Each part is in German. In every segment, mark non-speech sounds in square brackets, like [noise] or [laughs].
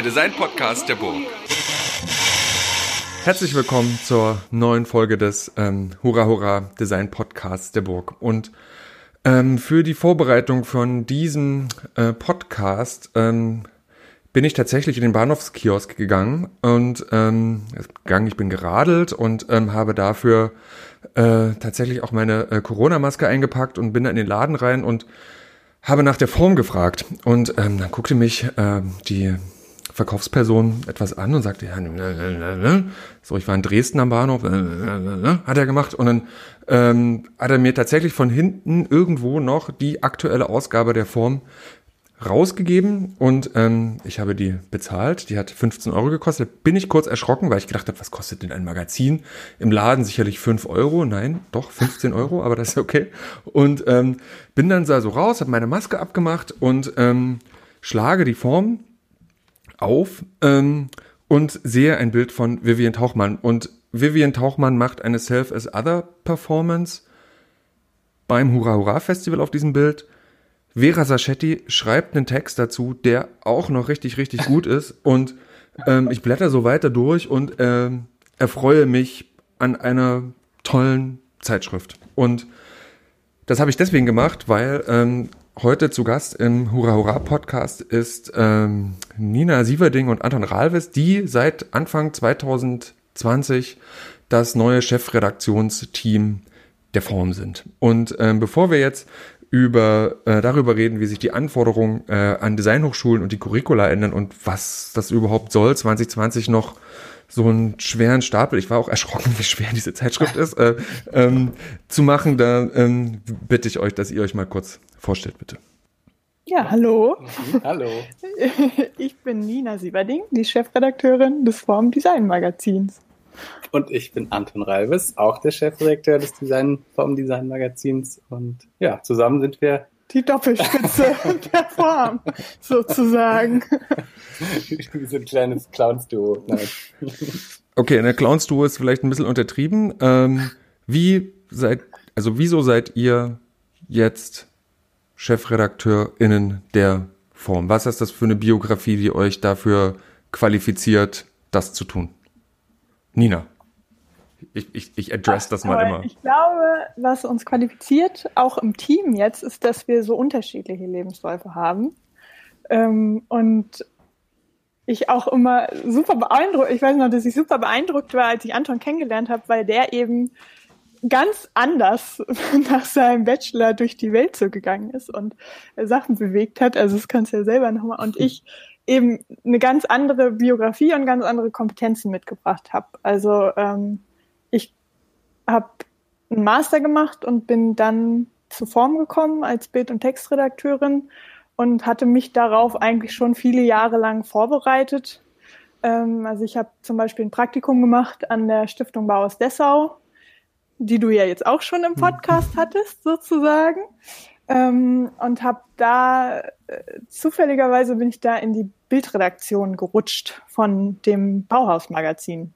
der Design-Podcast der Burg. Herzlich willkommen zur neuen Folge des ähm, Hurra Hurra Design Podcasts der Burg. Und ähm, für die Vorbereitung von diesem äh, Podcast ähm, bin ich tatsächlich in den Bahnhofskiosk gegangen und ähm, gegangen, ich bin geradelt und ähm, habe dafür äh, tatsächlich auch meine äh, Corona-Maske eingepackt und bin dann in den Laden rein und habe nach der Form gefragt. Und ähm, dann guckte mich äh, die Verkaufsperson etwas an und sagte, ja, so, ich war in Dresden am Bahnhof, hat er gemacht und dann ähm, hat er mir tatsächlich von hinten irgendwo noch die aktuelle Ausgabe der Form rausgegeben und ähm, ich habe die bezahlt. Die hat 15 Euro gekostet. Bin ich kurz erschrocken, weil ich gedacht habe, was kostet denn ein Magazin? Im Laden sicherlich 5 Euro. Nein, doch 15 Euro, aber das ist okay. Und ähm, bin dann so raus, habe meine Maske abgemacht und ähm, schlage die Form auf ähm, und sehe ein Bild von Vivian Tauchmann. Und Vivian Tauchmann macht eine Self-as-Other-Performance beim Hurra Hurra Festival auf diesem Bild. Vera Sachetti schreibt einen Text dazu, der auch noch richtig, richtig gut ist. Und ähm, ich blätter so weiter durch und ähm, erfreue mich an einer tollen Zeitschrift. Und das habe ich deswegen gemacht, weil ähm, Heute zu Gast im Hurra Hurra Podcast ist ähm, Nina Sieverding und Anton Ralves, die seit Anfang 2020 das neue Chefredaktionsteam der Form sind. Und ähm, bevor wir jetzt über äh, darüber reden, wie sich die Anforderungen äh, an Designhochschulen und die Curricula ändern und was das überhaupt soll, 2020 noch so einen schweren Stapel, ich war auch erschrocken, [laughs] wie schwer diese Zeitschrift ist, äh, ähm, zu machen, da ähm, bitte ich euch, dass ihr euch mal kurz vorstellt, bitte. Ja, hallo. Mhm, hallo. [laughs] Ich bin Nina Sieberding, die Chefredakteurin des Form Design Magazins. Und ich bin Anton Ralves, auch der Chefredakteur des Design Form Design Magazins. Und ja, zusammen sind wir die Doppelspitze [laughs] der Form, sozusagen. Wie so ein kleines Clowns-Duo. Okay, eine Clowns-Duo ist vielleicht ein bisschen untertrieben. Ähm, wie seid, also wieso seid ihr jetzt ChefredakteurInnen der Form? Was ist das für eine Biografie, die euch dafür qualifiziert, das zu tun? Nina. Ich, ich, ich address das mal immer. Ich glaube, was uns qualifiziert, auch im Team jetzt, ist, dass wir so unterschiedliche Lebensläufe haben. Ähm, und ich auch immer super beeindruckt, ich weiß noch, dass ich super beeindruckt war, als ich Anton kennengelernt habe, weil der eben ganz anders [laughs] nach seinem Bachelor durch die Welt so gegangen ist und Sachen bewegt hat. Also das kannst du ja selber nochmal. Und ich eben eine ganz andere Biografie und ganz andere Kompetenzen mitgebracht habe. Also ähm, ich habe einen Master gemacht und bin dann zur Form gekommen als Bild- und Textredakteurin und hatte mich darauf eigentlich schon viele Jahre lang vorbereitet. Ähm, also ich habe zum Beispiel ein Praktikum gemacht an der Stiftung Bauhaus Dessau, die du ja jetzt auch schon im Podcast hattest, sozusagen. Ähm, und habe da äh, zufälligerweise bin ich da in die Bildredaktion gerutscht von dem Bauhaus-Magazin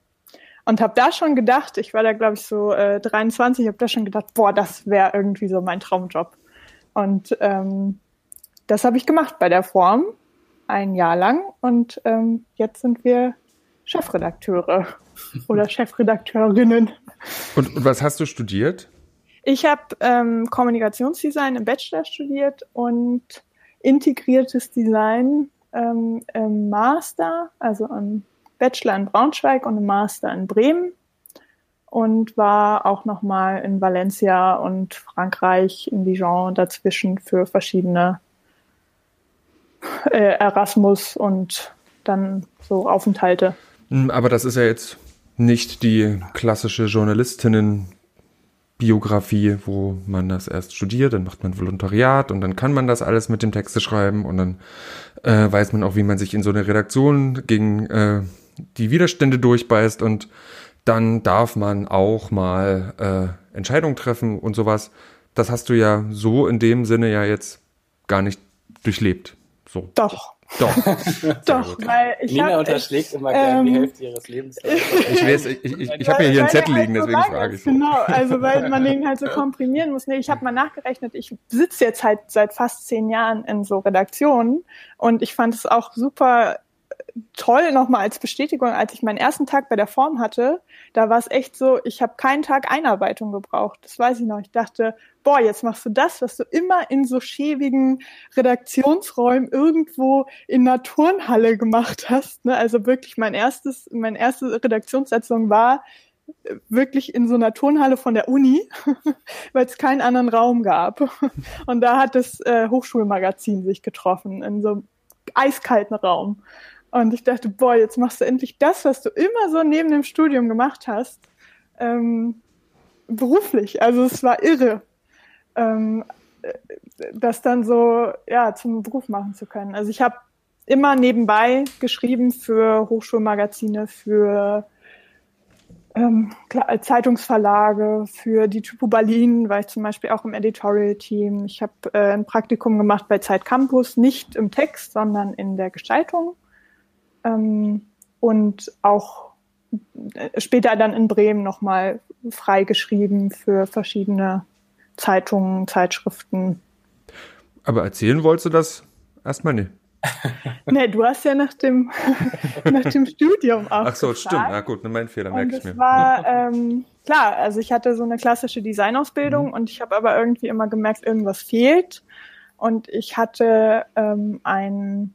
und habe da schon gedacht, ich war da glaube ich so äh, 23, habe da schon gedacht, boah, das wäre irgendwie so mein Traumjob. Und ähm, das habe ich gemacht bei der Form ein Jahr lang und ähm, jetzt sind wir Chefredakteure [laughs] oder Chefredakteurinnen. Und, und was hast du studiert? Ich habe ähm, Kommunikationsdesign im Bachelor studiert und integriertes Design ähm, im Master, also im Bachelor in Braunschweig und im Master in Bremen und war auch nochmal in Valencia und Frankreich, in Dijon dazwischen für verschiedene äh, Erasmus und dann so Aufenthalte. Hm, aber das ist ja jetzt nicht die klassische Journalistinnen-Biografie, wo man das erst studiert, dann macht man Volontariat und dann kann man das alles mit dem Texte schreiben und dann äh, weiß man auch, wie man sich in so eine Redaktion gegen äh, die Widerstände durchbeißt und dann darf man auch mal äh, Entscheidungen treffen und sowas. Das hast du ja so in dem Sinne ja jetzt gar nicht durchlebt. So. Doch. Doch. [laughs] Doch, weil ich Nina hab, unterschlägt immer gerne ähm, die Hälfte ihres Lebens. [laughs] Ich, weiß, ich, ich, ich habe ja hier einen Zettel liegen, deswegen so frage ich. So. Genau, also weil [laughs] man den halt so komprimieren muss. Nee, ich habe mal nachgerechnet, ich sitze jetzt halt seit fast zehn Jahren in so Redaktionen und ich fand es auch super toll nochmal als Bestätigung, als ich meinen ersten Tag bei der Form hatte, da war es echt so, ich habe keinen Tag Einarbeitung gebraucht. Das weiß ich noch. Ich dachte, boah, jetzt machst du das, was du immer in so schäbigen Redaktionsräumen irgendwo in einer Turnhalle gemacht hast. Ne? Also wirklich mein erstes, meine erste Redaktionssitzung war wirklich in so einer Turnhalle von der Uni, [laughs] weil es keinen anderen Raum gab. Und da hat das äh, Hochschulmagazin sich getroffen in so einem eiskalten Raum. Und ich dachte, boah, jetzt machst du endlich das, was du immer so neben dem Studium gemacht hast, ähm, beruflich. Also es war irre, ähm, das dann so ja zum Beruf machen zu können. Also ich habe immer nebenbei geschrieben für Hochschulmagazine, für ähm, Zeitungsverlage, für die Typo Berlin war ich zum Beispiel auch im Editorial-Team. Ich habe äh, ein Praktikum gemacht bei Zeit Campus, nicht im Text, sondern in der Gestaltung. Ähm, und auch äh, später dann in Bremen nochmal freigeschrieben für verschiedene Zeitungen, Zeitschriften. Aber erzählen wolltest du das erstmal nicht? [laughs] nee, du hast ja nach dem, [laughs] nach dem Studium auch. Ach so, gefragt. stimmt. Ja, gut, mein Fehler, merke ich mir. war, ähm, klar, also ich hatte so eine klassische Designausbildung mhm. und ich habe aber irgendwie immer gemerkt, irgendwas fehlt. Und ich hatte ähm, einen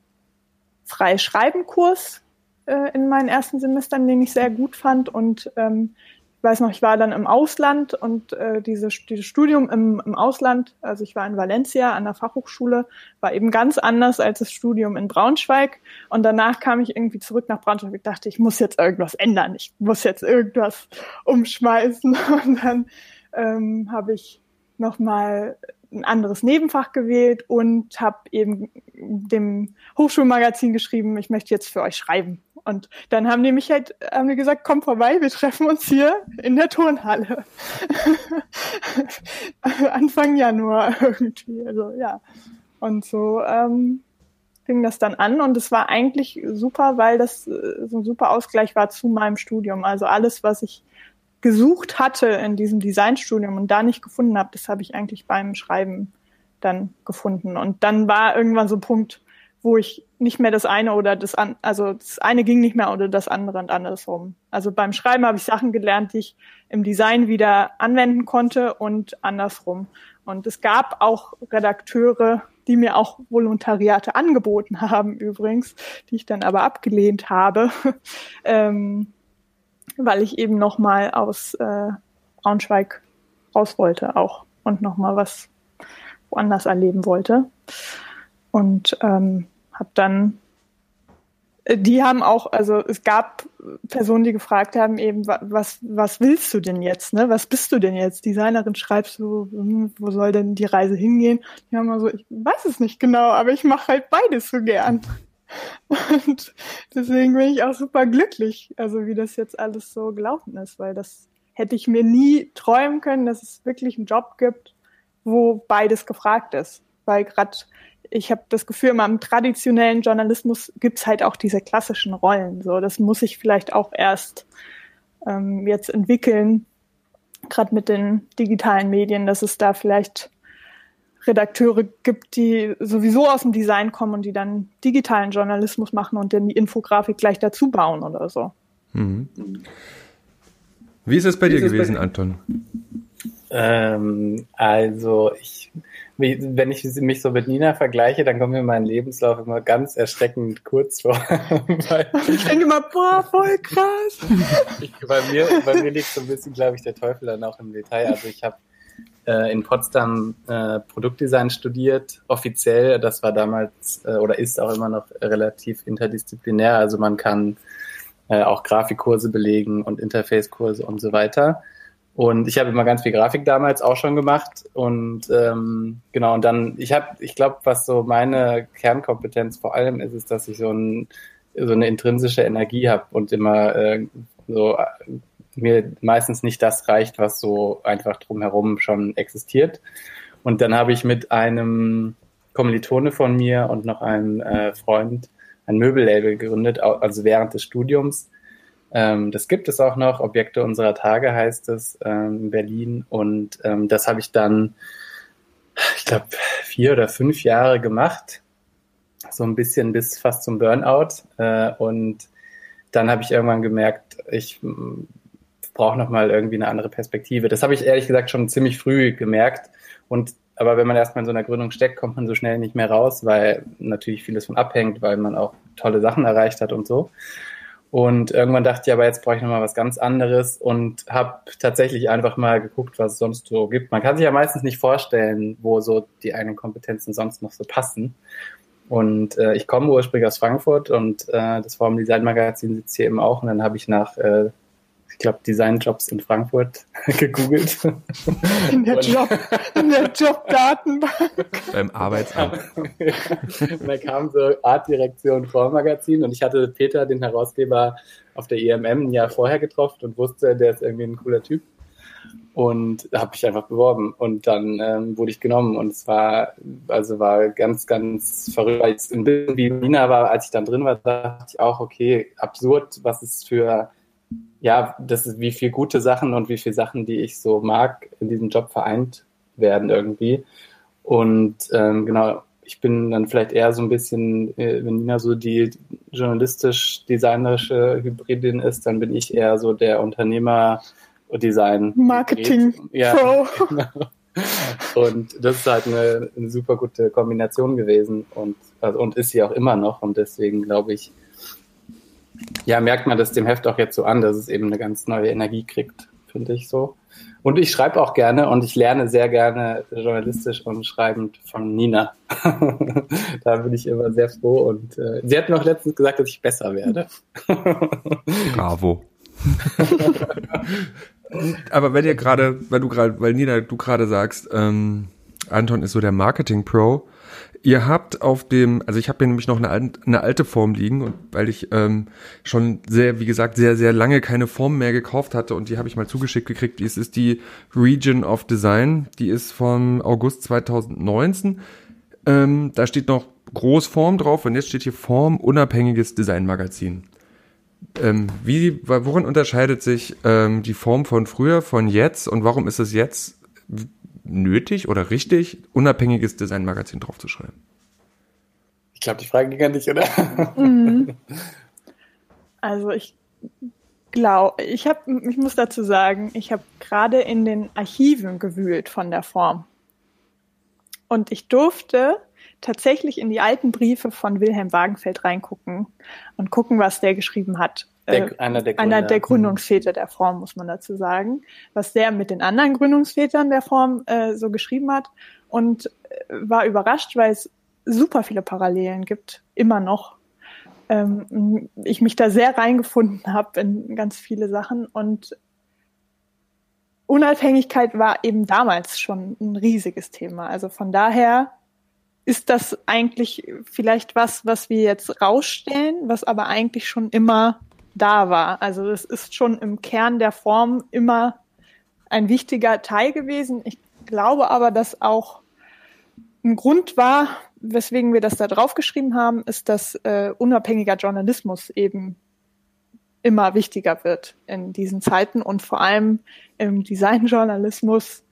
Freischreibenkurs äh, in meinen ersten Semestern, den ich sehr gut fand und ähm, ich weiß noch, ich war dann im Ausland und äh, diese, dieses Studium im, im Ausland, also ich war in Valencia an der Fachhochschule, war eben ganz anders als das Studium in Braunschweig. Und danach kam ich irgendwie zurück nach Braunschweig und dachte, ich muss jetzt irgendwas ändern, ich muss jetzt irgendwas umschmeißen. [laughs] Und dann ähm, habe ich nochmal ein anderes Nebenfach gewählt und habe eben dem Hochschulmagazin geschrieben, ich möchte jetzt für euch schreiben. Und dann haben die mich halt, haben die gesagt, komm vorbei, wir treffen uns hier in der Turnhalle. [laughs] Anfang Januar irgendwie, also ja. Und so ähm, fing das dann an und es war eigentlich super, weil das äh, so ein super Ausgleich war zu meinem Studium. Also alles, was ich gesucht hatte in diesem Designstudium und da nicht gefunden habe, das habe ich eigentlich beim Schreiben dann gefunden. Und dann war irgendwann so ein Punkt, wo ich nicht mehr das eine oder das an, also das eine ging nicht mehr oder das andere und andersrum. Also beim Schreiben habe ich Sachen gelernt, die ich im Design wieder anwenden konnte und andersrum. Und es gab auch Redakteure, die mir auch Volontariate angeboten [laughs] haben übrigens, die ich dann aber abgelehnt habe, [laughs] ähm, weil ich eben noch mal aus äh, Braunschweig raus wollte auch und noch mal was woanders erleben wollte. Und ähm, habe dann, äh, die haben auch, also es gab Personen, die gefragt haben, eben, was, was willst du denn jetzt, ne? Was bist du denn jetzt? Designerin schreibst du, hm, wo soll denn die Reise hingehen? Die haben mal so, ich weiß es nicht genau, aber ich mache halt beides so gern. Und deswegen bin ich auch super glücklich, also wie das jetzt alles so gelaufen ist, weil das hätte ich mir nie träumen können, dass es wirklich einen Job gibt, wo beides gefragt ist. Weil gerade ich habe das Gefühl, im traditionellen Journalismus gibt's halt auch diese klassischen Rollen. So, das muss ich vielleicht auch erst ähm, jetzt entwickeln, gerade mit den digitalen Medien, dass es da vielleicht Redakteure gibt, die sowieso aus dem Design kommen und die dann digitalen Journalismus machen und dann die Infografik gleich dazu bauen oder so. Mhm. Wie ist es bei Wie dir gewesen, bei Anton? Ähm, also ich wenn ich mich so mit Nina vergleiche, dann kommt mir mein Lebenslauf immer ganz erschreckend kurz vor. [laughs] ich denke immer, boah, voll krass. Ich, bei, mir, bei mir liegt so ein bisschen, glaube ich, der Teufel dann auch im Detail. Also ich habe äh, in Potsdam äh, Produktdesign studiert, offiziell. Das war damals äh, oder ist auch immer noch relativ interdisziplinär. Also man kann äh, auch Grafikkurse belegen und Interfacekurse und so weiter. Und ich habe immer ganz viel Grafik damals auch schon gemacht. Und ähm, genau, und dann, ich habe, ich glaube, was so meine Kernkompetenz vor allem ist, ist, dass ich so, ein, so eine intrinsische Energie habe und immer äh, so äh, mir meistens nicht das reicht, was so einfach drumherum schon existiert. Und dann habe ich mit einem Kommilitone von mir und noch einem äh, Freund ein Möbellabel gegründet, also während des Studiums ähm, das gibt es auch noch. Objekte unserer Tage heißt es ähm, in Berlin. Und ähm, das habe ich dann, ich glaube, vier oder fünf Jahre gemacht. so ein bisschen bis fast zum Burnout. Äh, und dann habe ich irgendwann gemerkt, ich brauche nochmal irgendwie eine andere Perspektive. Das habe ich ehrlich gesagt schon ziemlich früh gemerkt. Und aber wenn man erstmal in so einer Gründung steckt, kommt man so schnell nicht mehr raus, weil natürlich vieles von abhängt, weil man auch tolle Sachen erreicht hat und so. Und irgendwann dachte ich, aber jetzt brauche ich nochmal was ganz anderes und habe tatsächlich einfach mal geguckt, was es sonst so gibt. Man kann sich ja meistens nicht vorstellen, wo so die eigenen Kompetenzen sonst noch so passen. Und äh, ich komme ursprünglich aus Frankfurt und äh, das Forum Design Magazin sitzt hier eben auch. Und dann habe ich nach äh, ich glaube, Designjobs in Frankfurt [laughs] gegoogelt. In der, Job, in der Jobdatenbank. Beim Arbeitsamt. und da kam so Artdirektion Vormagazin und ich hatte Peter, den Herausgeber, auf der IMM ein Jahr vorher getroffen und wusste, der ist irgendwie ein cooler Typ. Und da habe ich einfach beworben und dann ähm, wurde ich genommen und es war, also war ganz, ganz verrückt. Als ein bisschen wie Nina war, als ich dann drin war, dachte ich auch, okay, absurd, was es für ja, das ist, wie viele gute Sachen und wie viele Sachen, die ich so mag, in diesem Job vereint werden irgendwie. Und ähm, genau, ich bin dann vielleicht eher so ein bisschen, äh, wenn Nina so die journalistisch-designerische Hybridin ist, dann bin ich eher so der Unternehmer-Design. Marketing ja, Pro. Genau. [laughs] Und das ist halt eine, eine, super gute Kombination gewesen und, also, und ist sie auch immer noch. Und deswegen glaube ich, ja, merkt man das dem Heft auch jetzt so an, dass es eben eine ganz neue Energie kriegt, finde ich so. Und ich schreibe auch gerne und ich lerne sehr gerne journalistisch und schreibend von Nina. [laughs] da bin ich immer sehr froh und äh, sie hat mir auch letztens gesagt, dass ich besser werde. [laughs] Bravo. [laughs] Aber wenn ihr gerade, weil du gerade, weil Nina, du gerade sagst, ähm, Anton ist so der Marketing-Pro, Ihr habt auf dem, also ich habe hier nämlich noch eine, alte Form liegen und weil ich ähm, schon sehr, wie gesagt, sehr, sehr lange keine Form mehr gekauft hatte und die habe ich mal zugeschickt gekriegt. Es ist die Region of Design, die ist von August 2019. Ähm, da steht noch Großform drauf und jetzt steht hier Form unabhängiges Designmagazin. Ähm, wie, worin unterscheidet sich ähm, die Form von früher von jetzt und warum ist es jetzt nötig oder richtig, unabhängiges Designmagazin draufzuschreiben? Ich glaube, die Frage ging an dich, oder? Mhm. Also ich glaube, ich habe, ich muss dazu sagen, ich habe gerade in den Archiven gewühlt von der Form. Und ich durfte tatsächlich in die alten Briefe von Wilhelm Wagenfeld reingucken und gucken, was der geschrieben hat. Der, äh, einer, der einer der Gründungsväter der Form, muss man dazu sagen, was der mit den anderen Gründungsvätern der Form äh, so geschrieben hat und äh, war überrascht, weil es super viele Parallelen gibt, immer noch. Ähm, ich mich da sehr reingefunden habe in ganz viele Sachen und Unabhängigkeit war eben damals schon ein riesiges Thema. Also von daher ist das eigentlich vielleicht was, was wir jetzt rausstellen, was aber eigentlich schon immer da war. Also es ist schon im Kern der Form immer ein wichtiger Teil gewesen. Ich glaube aber, dass auch ein Grund war, weswegen wir das da draufgeschrieben haben, ist, dass äh, unabhängiger Journalismus eben immer wichtiger wird in diesen Zeiten und vor allem im Designjournalismus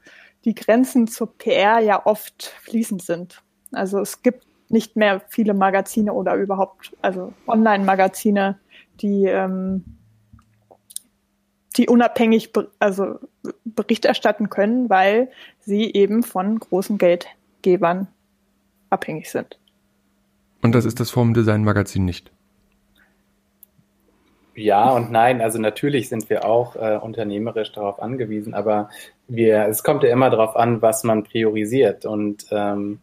die Grenzen zur PR ja oft fließend sind. Also es gibt nicht mehr viele Magazine oder überhaupt, also Online-Magazine, die, ähm, die unabhängig be also Bericht erstatten können, weil sie eben von großen Geldgebern abhängig sind. Und das ist das Form Design Magazin nicht. Ja und nein. Also natürlich sind wir auch äh, unternehmerisch darauf angewiesen, aber wir, es kommt ja immer darauf an, was man priorisiert. Und ähm,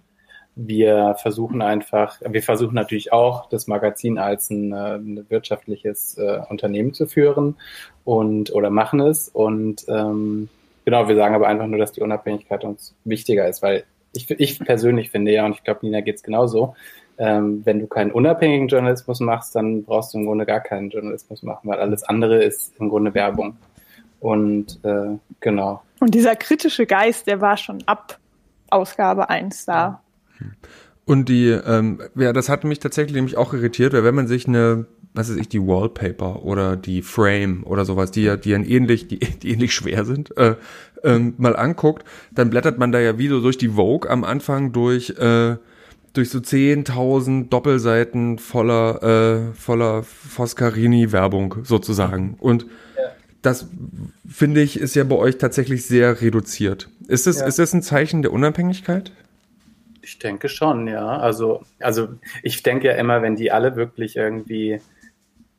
wir versuchen einfach, wir versuchen natürlich auch, das Magazin als ein, äh, ein wirtschaftliches äh, Unternehmen zu führen und oder machen es. Und ähm, genau, wir sagen aber einfach nur, dass die Unabhängigkeit uns wichtiger ist, weil ich, ich persönlich finde ja, und ich glaube, Nina geht es genauso, ähm, wenn du keinen unabhängigen Journalismus machst, dann brauchst du im Grunde gar keinen Journalismus machen, weil alles andere ist im Grunde Werbung. Und äh, genau. Und dieser kritische Geist, der war schon ab Ausgabe 1 da. Und die, ähm, ja, das hat mich tatsächlich nämlich auch irritiert, weil wenn man sich eine, was weiß ich, die Wallpaper oder die Frame oder sowas, die ja, die ja ähnlich, die, [laughs] die ähnlich schwer sind, äh, ähm, mal anguckt, dann blättert man da ja wie so durch die Vogue am Anfang durch, äh, durch so 10.000 Doppelseiten voller, äh, voller Foscarini-Werbung sozusagen. Und ja. das, finde ich, ist ja bei euch tatsächlich sehr reduziert. Ist das, ja. ist das ein Zeichen der Unabhängigkeit? Ich denke schon, ja. Also, also ich denke ja immer, wenn die alle wirklich irgendwie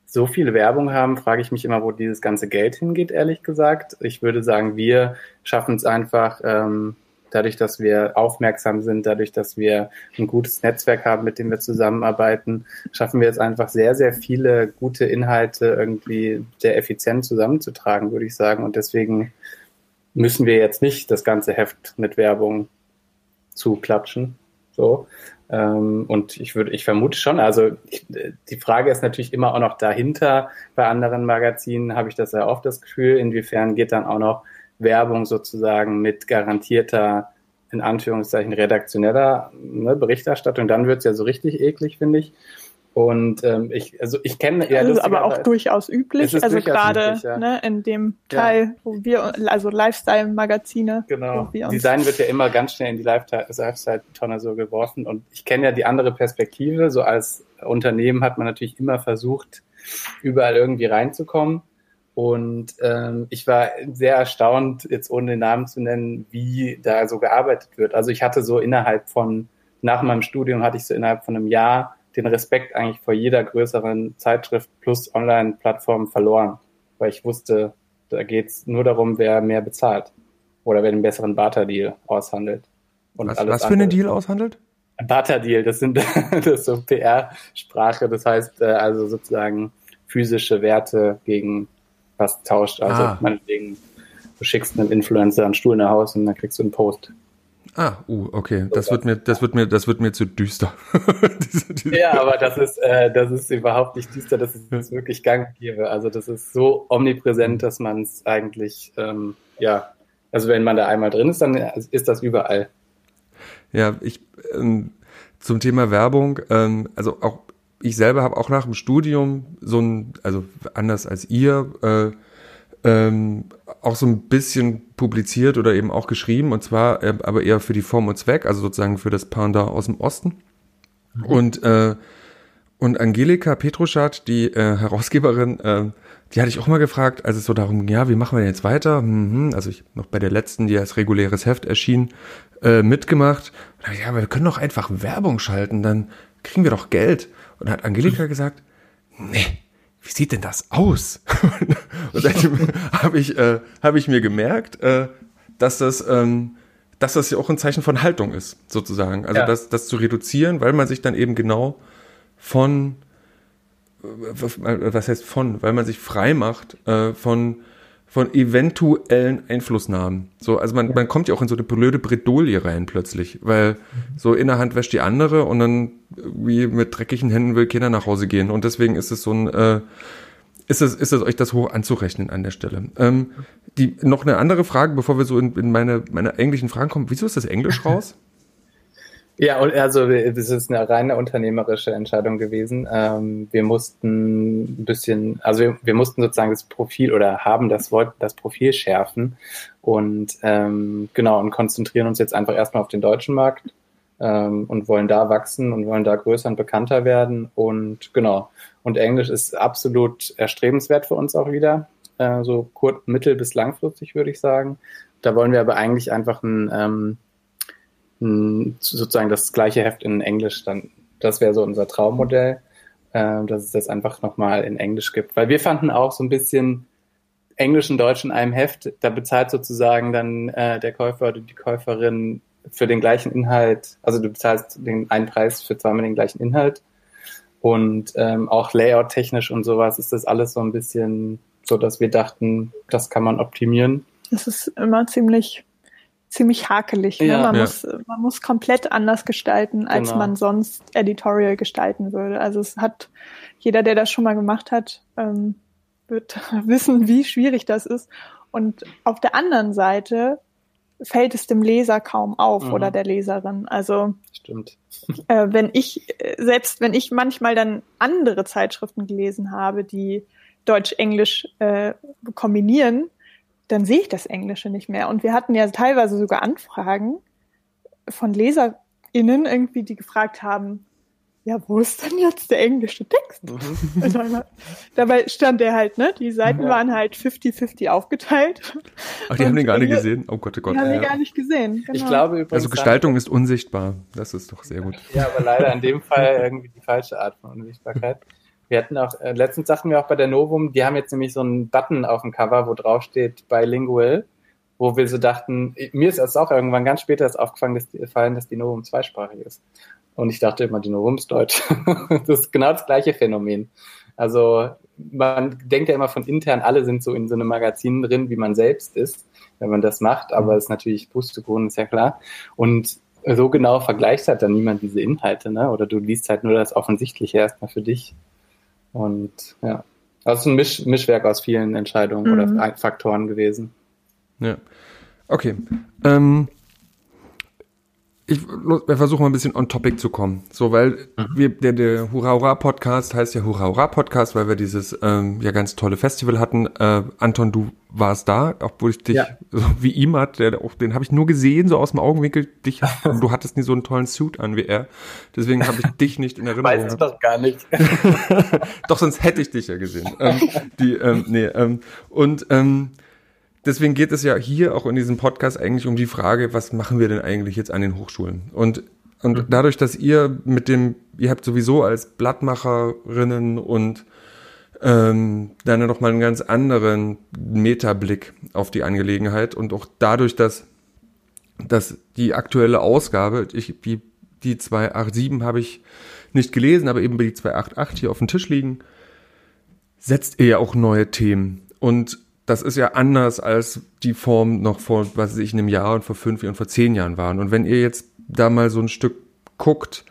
so viel Werbung haben, frage ich mich immer, wo dieses ganze Geld hingeht, ehrlich gesagt. Ich würde sagen, wir schaffen es einfach, ähm, dadurch, dass wir aufmerksam sind, dadurch, dass wir ein gutes Netzwerk haben, mit dem wir zusammenarbeiten, schaffen wir es einfach sehr, sehr viele gute Inhalte irgendwie sehr effizient zusammenzutragen, würde ich sagen. Und deswegen müssen wir jetzt nicht das ganze Heft mit Werbung zu klatschen. So. Ähm, und ich würde, ich vermute schon, also ich, die Frage ist natürlich immer auch noch dahinter. Bei anderen Magazinen habe ich das sehr oft das Gefühl, inwiefern geht dann auch noch Werbung sozusagen mit garantierter, in Anführungszeichen, redaktioneller ne, Berichterstattung. Dann wird es ja so richtig eklig, finde ich. Und ähm, ich, also ich kenne ja. Das ist aber auch durchaus üblich. Also gerade ja. ne, in dem Teil, ja. wo wir, also Lifestyle-Magazine. Genau. Design wird ja immer ganz schnell in die Lifestyle-Tonne so geworfen. Und ich kenne ja die andere Perspektive. So als Unternehmen hat man natürlich immer versucht, überall irgendwie reinzukommen. Und ähm, ich war sehr erstaunt, jetzt ohne den Namen zu nennen, wie da so gearbeitet wird. Also ich hatte so innerhalb von, nach meinem Studium hatte ich so innerhalb von einem Jahr den Respekt eigentlich vor jeder größeren Zeitschrift plus Online-Plattform verloren, weil ich wusste, da geht's nur darum, wer mehr bezahlt oder wer den besseren Barter-Deal aushandelt. Und was, was für einen Deal aushandelt? Barter-Deal, das sind [laughs] das ist so PR-Sprache, das heißt äh, also sozusagen physische Werte gegen was tauscht. Also ah. meinetwegen, du schickst einem Influencer einen Stuhl nach Hause und dann kriegst du einen Post. Ah, uh, okay. Das wird mir, das wird mir, das wird mir zu düster. [laughs] diese, diese ja, aber das ist, äh, das ist überhaupt nicht düster. Das ist, wirklich gang gäbe. Also das ist so omnipräsent, dass man es eigentlich, ähm, ja, also wenn man da einmal drin ist, dann ist das überall. Ja, ich ähm, zum Thema Werbung, ähm, also auch ich selber habe auch nach dem Studium so ein, also anders als ihr, äh, ähm, auch so ein bisschen publiziert oder eben auch geschrieben und zwar äh, aber eher für die Form und Zweck, also sozusagen für das Pendant aus dem Osten. Mhm. Und äh, und Angelika Petruschat, die äh, Herausgeberin, äh, die hatte ich auch mal gefragt, als es so darum ging, ja, wie machen wir denn jetzt weiter? Mhm, also ich noch bei der letzten, die als reguläres Heft erschien, äh, mitgemacht. Und ich, ja, aber wir können doch einfach Werbung schalten, dann kriegen wir doch Geld. Und hat Angelika [laughs] gesagt, nee, wie sieht denn das aus? [laughs] und seitdem [laughs] habe ich, äh, hab ich mir gemerkt, äh, dass das, ähm, dass das ja auch ein Zeichen von Haltung ist, sozusagen. Also ja. das, das zu reduzieren, weil man sich dann eben genau von, äh, was heißt von, weil man sich frei macht äh, von von eventuellen Einflussnahmen. So, also man, man kommt ja auch in so eine blöde Bredouille rein plötzlich, weil mhm. so in der Hand wäscht die andere und dann wie mit dreckigen Händen will Kinder nach Hause gehen. Und deswegen ist es so ein, äh, ist es, ist es euch das hoch anzurechnen an der Stelle. Ähm, die, noch eine andere Frage, bevor wir so in, in meine, meine eigentlichen Fragen kommen. Wieso ist das Englisch raus? Ja, also das ist eine reine unternehmerische Entscheidung gewesen. Ähm, wir mussten ein bisschen, also wir, wir, mussten sozusagen das Profil oder haben das Wort, das Profil schärfen und ähm, genau und konzentrieren uns jetzt einfach erstmal auf den deutschen Markt ähm, und wollen da wachsen und wollen da größer und bekannter werden und genau. Und Englisch ist absolut erstrebenswert für uns auch wieder, äh, so kurz, mittel bis langfristig würde ich sagen. Da wollen wir aber eigentlich einfach ein ähm, sozusagen das gleiche Heft in Englisch dann. Das wäre so unser Traummodell, äh, dass es das einfach nochmal in Englisch gibt. Weil wir fanden auch so ein bisschen Englisch und Deutsch in einem Heft, da bezahlt sozusagen dann äh, der Käufer oder die Käuferin für den gleichen Inhalt, also du bezahlst den einen Preis für zweimal den gleichen Inhalt. Und ähm, auch Layout-technisch und sowas ist das alles so ein bisschen so, dass wir dachten, das kann man optimieren. Es ist immer ziemlich ziemlich hakelig. Ne? Ja, man, ja. Muss, man muss komplett anders gestalten, als genau. man sonst Editorial gestalten würde. Also es hat jeder, der das schon mal gemacht hat, ähm, wird [laughs] wissen, wie schwierig das ist. Und auf der anderen Seite fällt es dem Leser kaum auf mhm. oder der Leserin. Also stimmt. Äh, wenn ich selbst wenn ich manchmal dann andere Zeitschriften gelesen habe, die Deutsch-Englisch äh, kombinieren, dann sehe ich das Englische nicht mehr. Und wir hatten ja teilweise sogar Anfragen von Leser, StudentInnen irgendwie, die gefragt haben, ja, wo ist denn jetzt der englische Text? Mhm. [laughs] Dabei stand der halt, ne? Die Seiten ja. waren halt 50-50 aufgeteilt. Ach, die haben den gar nicht gesehen? Oh Gott, oh Gott. Die haben ja. den gar nicht gesehen. Genau. Ich glaube übrigens. Also Gestaltung ist unsichtbar. Das ist doch sehr gut. Ja, aber leider in dem Fall irgendwie die falsche Art von Unsichtbarkeit. [laughs] Wir hatten auch, äh, letztens sagten wir auch bei der Novum, die haben jetzt nämlich so einen Button auf dem Cover, wo drauf steht Bilingual, wo wir so dachten, mir ist es auch irgendwann ganz später ist aufgefallen, dass die, dass die Novum zweisprachig ist. Und ich dachte immer, die Novum ist Deutsch. [laughs] das ist genau das gleiche Phänomen. Also man denkt ja immer von intern, alle sind so in so einem Magazin drin, wie man selbst ist, wenn man das macht, aber es ist natürlich Pustekuchen, ist ja klar. Und so genau vergleicht halt dann niemand diese Inhalte, ne? Oder du liest halt nur das Offensichtliche erstmal für dich. Und ja, also ein Misch, Mischwerk aus vielen Entscheidungen mhm. oder Faktoren gewesen. Ja. Okay. Ähm, ich wir versuchen mal ein bisschen on topic zu kommen. So, weil mhm. wir, der, der Hurra Hurra Podcast heißt ja Hurra Hurra Podcast, weil wir dieses ähm, ja ganz tolle Festival hatten. Äh, Anton, du warst da, obwohl ich dich ja. so wie ihm hat, der auch, den habe ich nur gesehen, so aus dem Augenwinkel. Dich, du hattest nie so einen tollen Suit an wie er. Deswegen habe ich dich nicht in [laughs] Erinnerung. Weiß ich doch gar nicht. [laughs] doch, sonst hätte ich dich ja gesehen. Ähm, die, ähm, nee, ähm, und ähm, deswegen geht es ja hier auch in diesem Podcast eigentlich um die Frage, was machen wir denn eigentlich jetzt an den Hochschulen? Und, und mhm. dadurch, dass ihr mit dem, ihr habt sowieso als Blattmacherinnen und ähm, dann noch mal einen ganz anderen Metablick auf die Angelegenheit und auch dadurch, dass, dass die aktuelle Ausgabe, ich, die, die 287 habe ich nicht gelesen, aber eben die 288 hier auf dem Tisch liegen, setzt ihr ja auch neue Themen. Und das ist ja anders als die Form noch vor, was weiß ich, einem Jahr und vor fünf und vor zehn Jahren waren. Und wenn ihr jetzt da mal so ein Stück guckt,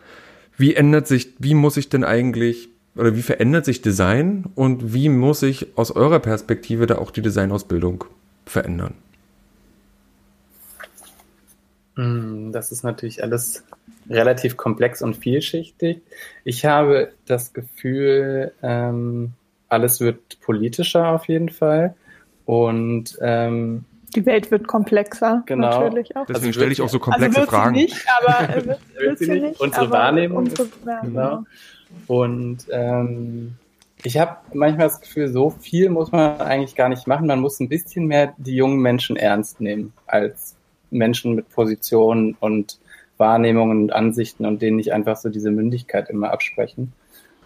wie ändert sich, wie muss ich denn eigentlich oder wie verändert sich Design und wie muss sich aus eurer Perspektive da auch die Designausbildung verändern? Hm, das ist natürlich alles relativ komplex und vielschichtig. Ich habe das Gefühl, ähm, alles wird politischer auf jeden Fall. Und ähm, die Welt wird komplexer, genau. natürlich auch. Deswegen stelle ich auch so komplexe also Fragen. Sie nicht, aber [laughs] wird, wird, wird sie nicht. Unsere Wahrnehmung. Unsere, ja, genau. Und ähm, ich habe manchmal das Gefühl, so viel muss man eigentlich gar nicht machen. Man muss ein bisschen mehr die jungen Menschen ernst nehmen als Menschen mit Positionen und Wahrnehmungen und Ansichten und denen nicht einfach so diese Mündigkeit immer absprechen.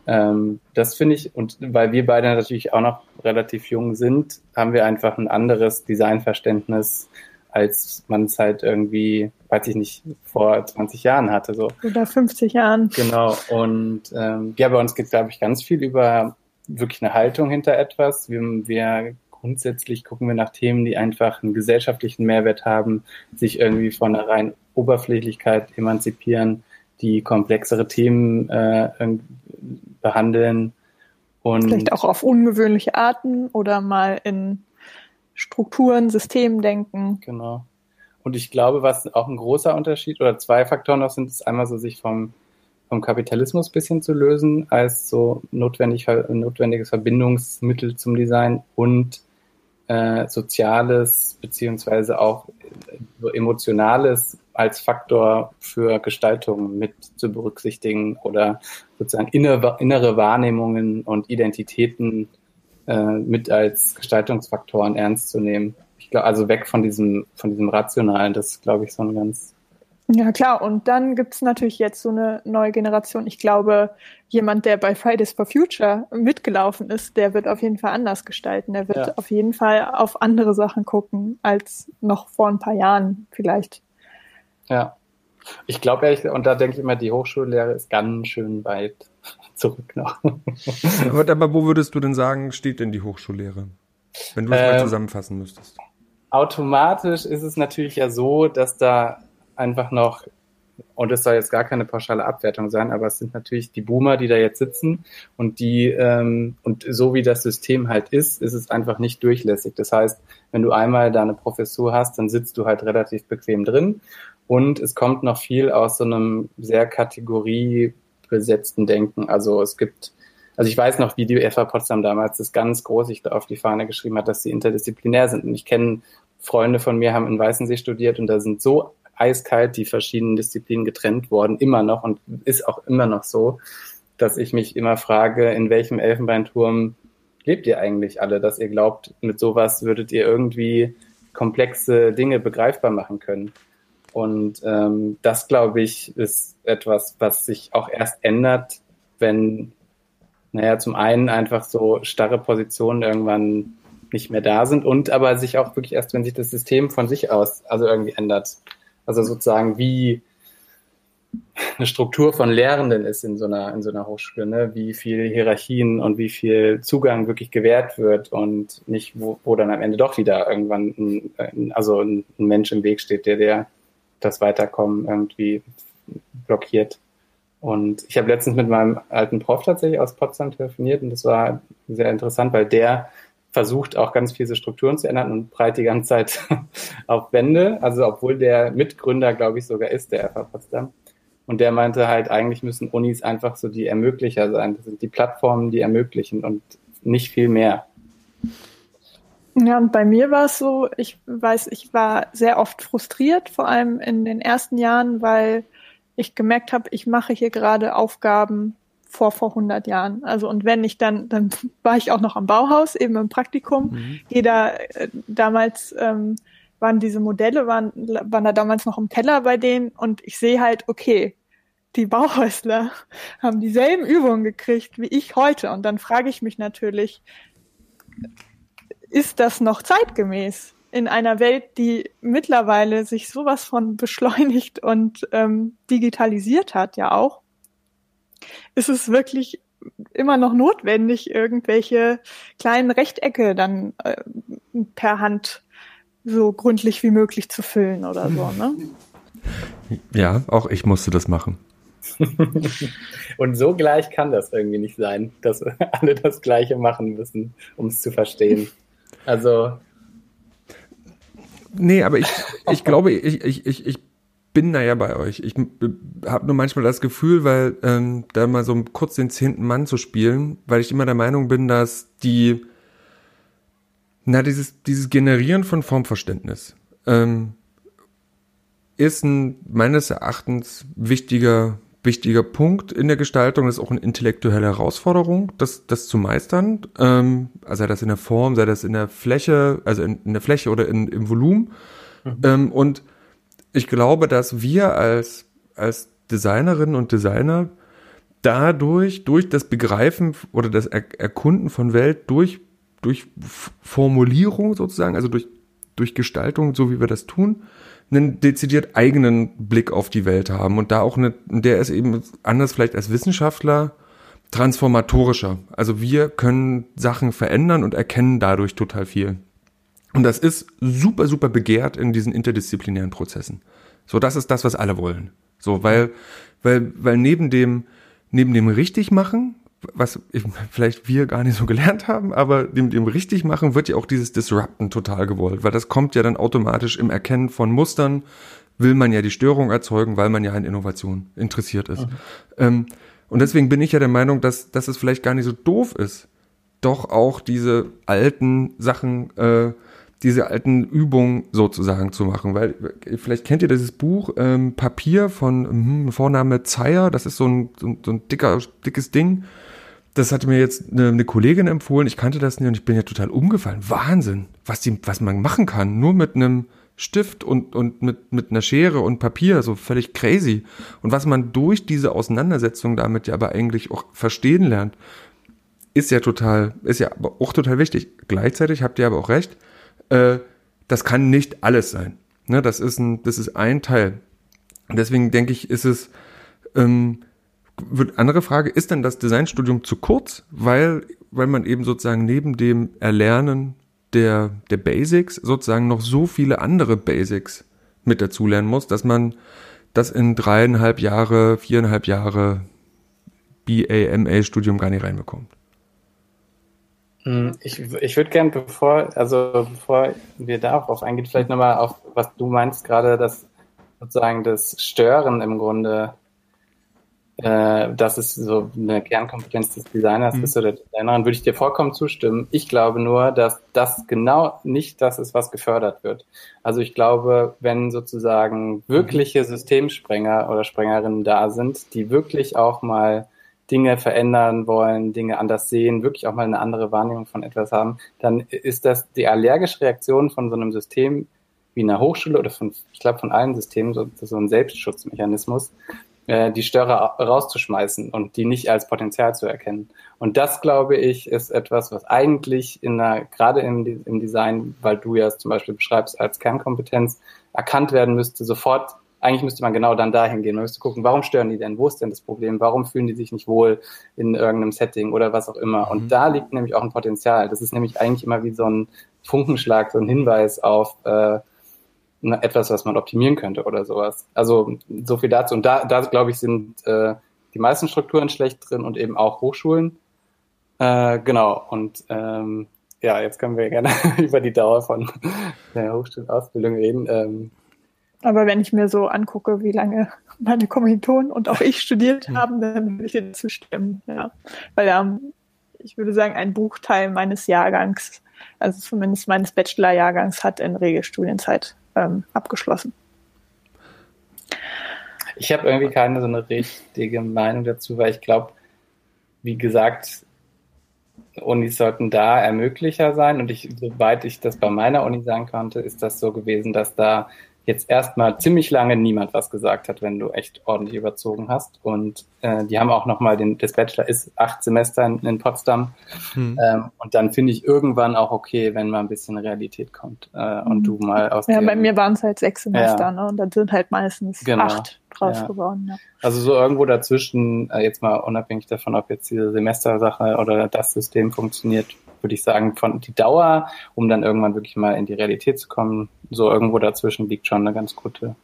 Ähm, das finde ich, und weil wir beide natürlich auch noch relativ jung sind, haben wir einfach ein anderes Designverständnis, als man es halt irgendwie, weiß ich nicht, vor 20 Jahren hatte. So. Oder 50 Jahren. Genau. Und ähm, ja, bei uns geht, glaube ich, ganz viel über wirklich eine Haltung hinter etwas. Wir, wir grundsätzlich gucken wir nach Themen, die einfach einen gesellschaftlichen Mehrwert haben, sich irgendwie von einer rein Oberflächlichkeit emanzipieren, die komplexere Themen äh, behandeln. Und Vielleicht auch auf ungewöhnliche Arten oder mal in Strukturen, Systemen denken. Genau. Und ich glaube, was auch ein großer Unterschied oder zwei Faktoren noch sind, ist einmal so sich vom, vom Kapitalismus bisschen zu lösen als so notwendig, notwendiges Verbindungsmittel zum Design und äh, Soziales beziehungsweise auch so Emotionales als Faktor für Gestaltung mit zu berücksichtigen oder sozusagen innere, innere Wahrnehmungen und Identitäten äh, mit als Gestaltungsfaktoren ernst zu nehmen. Ich glaube, also weg von diesem, von diesem Rationalen, das ist, glaube ich, so ein ganz ja, klar. Und dann gibt es natürlich jetzt so eine neue Generation. Ich glaube, jemand, der bei Fridays for Future mitgelaufen ist, der wird auf jeden Fall anders gestalten. Der wird ja. auf jeden Fall auf andere Sachen gucken als noch vor ein paar Jahren vielleicht. Ja. Ich glaube ehrlich, und da denke ich immer, die Hochschullehre ist ganz schön weit [laughs] zurück noch. [laughs] aber, aber wo würdest du denn sagen, steht denn die Hochschullehre? Wenn du es ähm, mal zusammenfassen müsstest. Automatisch ist es natürlich ja so, dass da einfach noch, und es soll jetzt gar keine pauschale Abwertung sein, aber es sind natürlich die Boomer, die da jetzt sitzen und die, ähm, und so wie das System halt ist, ist es einfach nicht durchlässig. Das heißt, wenn du einmal da eine Professur hast, dann sitzt du halt relativ bequem drin und es kommt noch viel aus so einem sehr kategoriebesetzten Denken. Also es gibt also ich weiß noch, wie die FA Potsdam damals das ganz groß auf die Fahne geschrieben hat, dass sie interdisziplinär sind. Und ich kenne Freunde von mir, haben in Weißensee studiert und da sind so eiskalt die verschiedenen Disziplinen getrennt worden, immer noch und ist auch immer noch so, dass ich mich immer frage, in welchem Elfenbeinturm lebt ihr eigentlich alle, dass ihr glaubt, mit sowas würdet ihr irgendwie komplexe Dinge begreifbar machen können. Und ähm, das, glaube ich, ist etwas, was sich auch erst ändert, wenn, naja, zum einen einfach so starre Positionen irgendwann nicht mehr da sind und aber sich auch wirklich erst, wenn sich das System von sich aus also irgendwie ändert. Also sozusagen wie eine Struktur von Lehrenden ist in so einer, in so einer Hochschule, ne? wie viel Hierarchien und wie viel Zugang wirklich gewährt wird und nicht, wo, wo dann am Ende doch wieder irgendwann ein, also ein Mensch im Weg steht, der, der das Weiterkommen irgendwie blockiert. Und ich habe letztens mit meinem alten Prof tatsächlich aus Potsdam telefoniert und das war sehr interessant, weil der versucht auch ganz viele Strukturen zu ändern und breit die ganze Zeit [laughs] auf Wände. Also obwohl der Mitgründer, glaube ich, sogar ist, der FH Potsdam. Und der meinte halt, eigentlich müssen Unis einfach so die Ermöglicher sein. Das sind die Plattformen, die ermöglichen und nicht viel mehr. Ja, und bei mir war es so, ich weiß, ich war sehr oft frustriert, vor allem in den ersten Jahren, weil ich gemerkt habe, ich mache hier gerade Aufgaben, vor vor 100 Jahren. Also und wenn ich dann, dann [laughs] war ich auch noch am Bauhaus, eben im Praktikum. Mhm. Jeder äh, damals ähm, waren diese Modelle, waren, waren da damals noch im Keller bei denen und ich sehe halt, okay, die Bauhäusler [laughs] haben dieselben Übungen gekriegt wie ich heute. Und dann frage ich mich natürlich, ist das noch zeitgemäß? in einer Welt, die mittlerweile sich sowas von beschleunigt und ähm, digitalisiert hat, ja auch ist es wirklich immer noch notwendig, irgendwelche kleinen Rechtecke dann äh, per Hand so gründlich wie möglich zu füllen oder so, ne? Ja, auch ich musste das machen. [laughs] Und so gleich kann das irgendwie nicht sein, dass alle das Gleiche machen müssen, um es zu verstehen. Also. Nee, aber ich, ich glaube, ich, ich, ich, ich bin da ja bei euch. Ich habe nur manchmal das Gefühl, weil ähm, da mal so kurz den zehnten Mann zu spielen, weil ich immer der Meinung bin, dass die, na, dieses, dieses Generieren von Formverständnis ähm, ist ein meines Erachtens wichtiger, wichtiger Punkt in der Gestaltung. Das ist auch eine intellektuelle Herausforderung, das, das zu meistern. Ähm, sei das in der Form, sei das in der Fläche, also in, in der Fläche oder in, im Volumen. Mhm. Ähm, und ich glaube, dass wir als, als Designerinnen und Designer dadurch, durch das Begreifen oder das er Erkunden von Welt, durch, durch Formulierung sozusagen, also durch, durch Gestaltung, so wie wir das tun, einen dezidiert eigenen Blick auf die Welt haben und da auch eine, der ist eben anders vielleicht als Wissenschaftler transformatorischer. Also wir können Sachen verändern und erkennen dadurch total viel. Und das ist super, super begehrt in diesen interdisziplinären Prozessen. So, das ist das, was alle wollen. So, weil, weil, weil neben dem, neben dem Richtigmachen, was vielleicht wir gar nicht so gelernt haben, aber dem, dem Richtigmachen wird ja auch dieses Disrupten total gewollt, weil das kommt ja dann automatisch im Erkennen von Mustern, will man ja die Störung erzeugen, weil man ja an Innovation interessiert ist. Mhm. Ähm, und deswegen bin ich ja der Meinung, dass, dass es vielleicht gar nicht so doof ist, doch auch diese alten Sachen äh, diese alten Übungen sozusagen zu machen. Weil vielleicht kennt ihr dieses Buch ähm, Papier von hm, Vorname Zeyer, das ist so ein, so, so ein dicker, dickes Ding. Das hatte mir jetzt eine, eine, Kollegin empfohlen, ich kannte das nicht und ich bin ja total umgefallen. Wahnsinn, was, die, was man machen kann, nur mit einem Stift und, und mit, mit einer Schere und Papier, so völlig crazy. Und was man durch diese Auseinandersetzung damit ja aber eigentlich auch verstehen lernt, ist ja total, ist ja auch total wichtig. Gleichzeitig habt ihr aber auch recht, äh, das kann nicht alles sein. Ne, das ist ein, das ist ein Teil. Und deswegen denke ich, ist es, ähm, andere Frage, ist denn das Designstudium zu kurz, weil, weil man eben sozusagen neben dem Erlernen der, der Basics sozusagen noch so viele andere Basics mit dazu lernen muss, dass man das in dreieinhalb Jahre, viereinhalb Jahre BA-MA-Studium gar nicht reinbekommt. Hm, ich, ich würde gern, bevor, also bevor wir darauf eingehen, vielleicht nochmal auf, was du meinst gerade, dass sozusagen das Stören im Grunde äh, dass es so eine Kernkompetenz des Designers mhm. ist oder der Designerin, würde ich dir vollkommen zustimmen. Ich glaube nur, dass das genau nicht das ist, was gefördert wird. Also ich glaube, wenn sozusagen wirkliche Systemsprenger oder Sprengerinnen da sind, die wirklich auch mal Dinge verändern wollen, Dinge anders sehen, wirklich auch mal eine andere Wahrnehmung von etwas haben, dann ist das die allergische Reaktion von so einem System wie einer Hochschule oder von, ich glaube, von allen Systemen, so, so ein Selbstschutzmechanismus, äh, die Störer rauszuschmeißen und die nicht als Potenzial zu erkennen. Und das, glaube ich, ist etwas, was eigentlich in einer, gerade im, im Design, weil du ja es zum Beispiel beschreibst als Kernkompetenz, erkannt werden müsste, sofort eigentlich müsste man genau dann dahin gehen. Man müsste gucken, warum stören die denn? Wo ist denn das Problem? Warum fühlen die sich nicht wohl in irgendeinem Setting oder was auch immer? Mhm. Und da liegt nämlich auch ein Potenzial. Das ist nämlich eigentlich immer wie so ein Funkenschlag, so ein Hinweis auf äh, etwas, was man optimieren könnte oder sowas. Also so viel dazu. Und da, da glaube ich, sind äh, die meisten Strukturen schlecht drin und eben auch Hochschulen. Äh, genau. Und ähm, ja, jetzt können wir gerne [laughs] über die Dauer von [laughs] der Hochschulausbildung reden. Ähm, aber wenn ich mir so angucke, wie lange meine Kommilitonen und auch ich studiert hm. haben, dann würde ich dir zustimmen. Ja. Weil ähm, ich würde sagen, ein Bruchteil meines Jahrgangs, also zumindest meines Bachelorjahrgangs, hat in Regelstudienzeit ähm, abgeschlossen. Ich habe irgendwie keine so eine richtige Meinung dazu, weil ich glaube, wie gesagt, Unis sollten da Ermöglicher sein. Und ich, soweit ich das bei meiner Uni sagen konnte, ist das so gewesen, dass da jetzt erstmal ziemlich lange niemand was gesagt hat, wenn du echt ordentlich überzogen hast. Und äh, die haben auch nochmal den, das Bachelor ist acht Semester in, in Potsdam. Hm. Ähm, und dann finde ich irgendwann auch okay, wenn mal ein bisschen Realität kommt äh, und du mal aus Ja, bei mir waren es halt sechs Semester, ja. ne? Und dann sind halt meistens genau. acht draus ja. geworden. Ja. Also so irgendwo dazwischen, äh, jetzt mal unabhängig davon, ob jetzt diese Semestersache oder das System funktioniert, würde ich sagen, von die Dauer, um dann irgendwann wirklich mal in die Realität zu kommen, so irgendwo dazwischen liegt schon eine ganz gute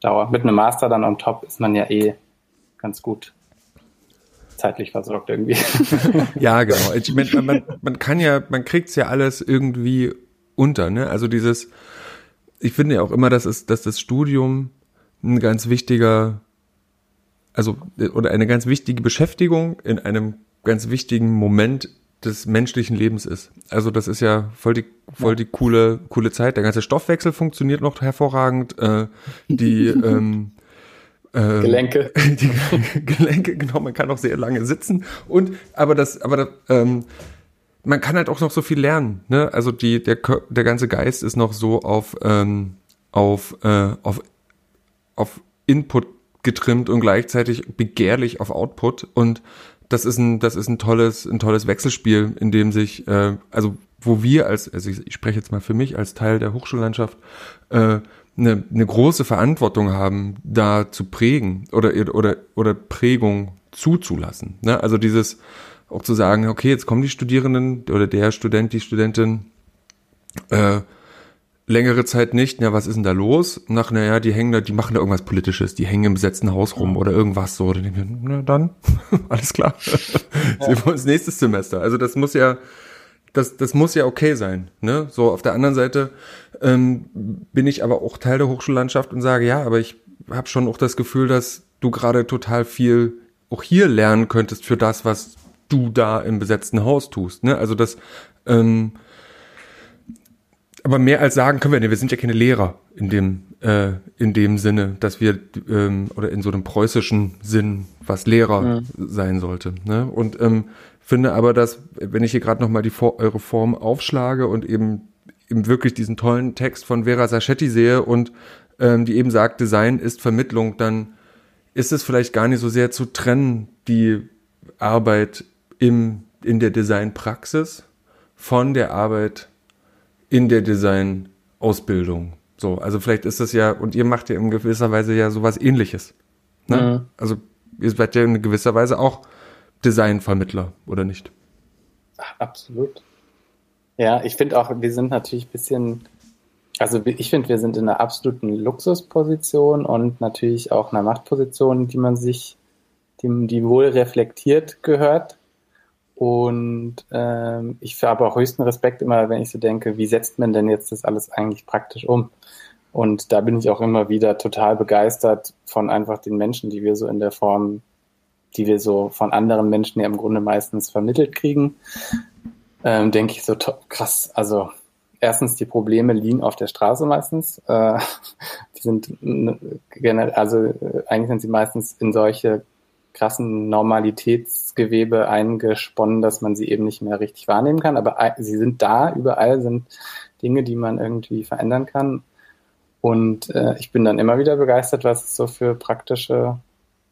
Dauer. Mit einem Master dann on top ist man ja eh ganz gut zeitlich versorgt irgendwie. [laughs] ja, genau. Ich mein, man, man kann ja, man kriegt's ja alles irgendwie unter, ne? Also dieses, ich finde ja auch immer, dass es, dass das Studium ein ganz wichtiger, also oder eine ganz wichtige Beschäftigung in einem ganz wichtigen Moment des menschlichen Lebens ist. Also das ist ja voll die voll die coole coole Zeit. Der ganze Stoffwechsel funktioniert noch hervorragend. Äh, die [laughs] ähm, äh, Gelenke, [laughs] die Gelenke, genau. Man kann auch sehr lange sitzen und aber das aber das, ähm, man kann halt auch noch so viel lernen. Ne? Also die der der ganze Geist ist noch so auf ähm, auf äh, auf auf Input getrimmt und gleichzeitig begehrlich auf Output und das ist ein, das ist ein tolles, ein tolles Wechselspiel, in dem sich, äh, also wo wir als, also ich, ich spreche jetzt mal für mich als Teil der Hochschullandschaft, äh, eine, große Verantwortung haben, da zu prägen oder, oder, oder Prägung zuzulassen. Ne? Also dieses auch zu sagen, okay, jetzt kommen die Studierenden oder der Student, die Studentin, äh, längere Zeit nicht, ja, was ist denn da los? Nach, naja, die hängen da, die machen da irgendwas Politisches, die hängen im besetzten Haus rum oder irgendwas so. Dann ich, na dann, [laughs] alles klar. Ja. [laughs] Sehen wir uns nächstes Semester. Also das muss ja, das, das muss ja okay sein. Ne? So, auf der anderen Seite ähm, bin ich aber auch Teil der Hochschullandschaft und sage, ja, aber ich habe schon auch das Gefühl, dass du gerade total viel auch hier lernen könntest für das, was du da im besetzten Haus tust. Ne? Also das ähm, aber mehr als sagen können wir nicht. Wir sind ja keine Lehrer in dem, äh, in dem Sinne, dass wir, ähm, oder in so einem preußischen Sinn, was Lehrer mhm. sein sollte. Ne? Und ähm, finde aber, dass, wenn ich hier gerade nochmal die eure Form aufschlage und eben, eben wirklich diesen tollen Text von Vera Sachetti sehe und ähm, die eben sagt, Design ist Vermittlung, dann ist es vielleicht gar nicht so sehr zu trennen, die Arbeit im, in der Designpraxis von der Arbeit in der Design-Ausbildung. So, also vielleicht ist das ja, und ihr macht ja in gewisser Weise ja sowas ähnliches. Ne? Mhm. Also ihr seid ja in gewisser Weise auch Designvermittler, oder nicht? Absolut. Ja, ich finde auch, wir sind natürlich ein bisschen, also ich finde, wir sind in einer absoluten Luxusposition und natürlich auch einer Machtposition, die man sich, die, die wohl reflektiert gehört. Und ähm, ich habe auch höchsten Respekt immer, wenn ich so denke, wie setzt man denn jetzt das alles eigentlich praktisch um? Und da bin ich auch immer wieder total begeistert von einfach den Menschen, die wir so in der Form, die wir so von anderen Menschen ja im Grunde meistens vermittelt kriegen. Ähm, denke ich so krass. Also erstens, die Probleme liegen auf der Straße meistens. Äh, [laughs] die sind also äh, eigentlich sind sie meistens in solche krassen Normalitätsgewebe eingesponnen, dass man sie eben nicht mehr richtig wahrnehmen kann. Aber sie sind da, überall sind Dinge, die man irgendwie verändern kann. Und äh, ich bin dann immer wieder begeistert, was es so für praktische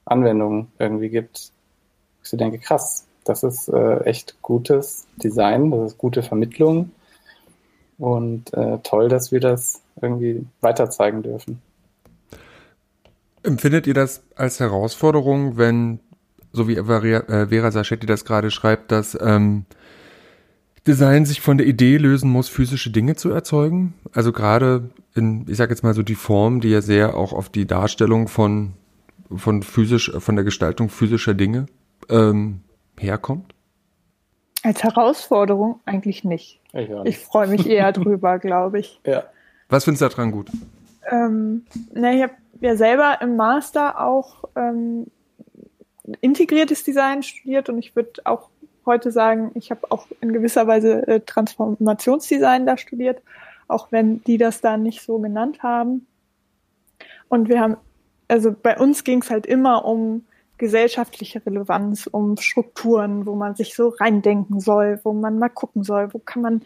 Anwendungen irgendwie gibt. Ich so denke, krass, das ist äh, echt gutes Design, das ist gute Vermittlung. Und äh, toll, dass wir das irgendwie weiter zeigen dürfen. Empfindet ihr das als Herausforderung, wenn, so wie äh, Vera Sachetti das gerade schreibt, dass ähm, Design sich von der Idee lösen muss, physische Dinge zu erzeugen? Also gerade in, ich sage jetzt mal so die Form, die ja sehr auch auf die Darstellung von von physisch, von der Gestaltung physischer Dinge ähm, herkommt? Als Herausforderung eigentlich nicht. Ich, ich freue mich eher [laughs] drüber, glaube ich. Ja. Was findest du daran gut? Ähm, na, ich habe ja selber im Master auch ähm, integriertes Design studiert und ich würde auch heute sagen, ich habe auch in gewisser Weise äh, Transformationsdesign da studiert, auch wenn die das da nicht so genannt haben. Und wir haben, also bei uns ging es halt immer um gesellschaftliche Relevanz, um Strukturen, wo man sich so reindenken soll, wo man mal gucken soll, wo kann man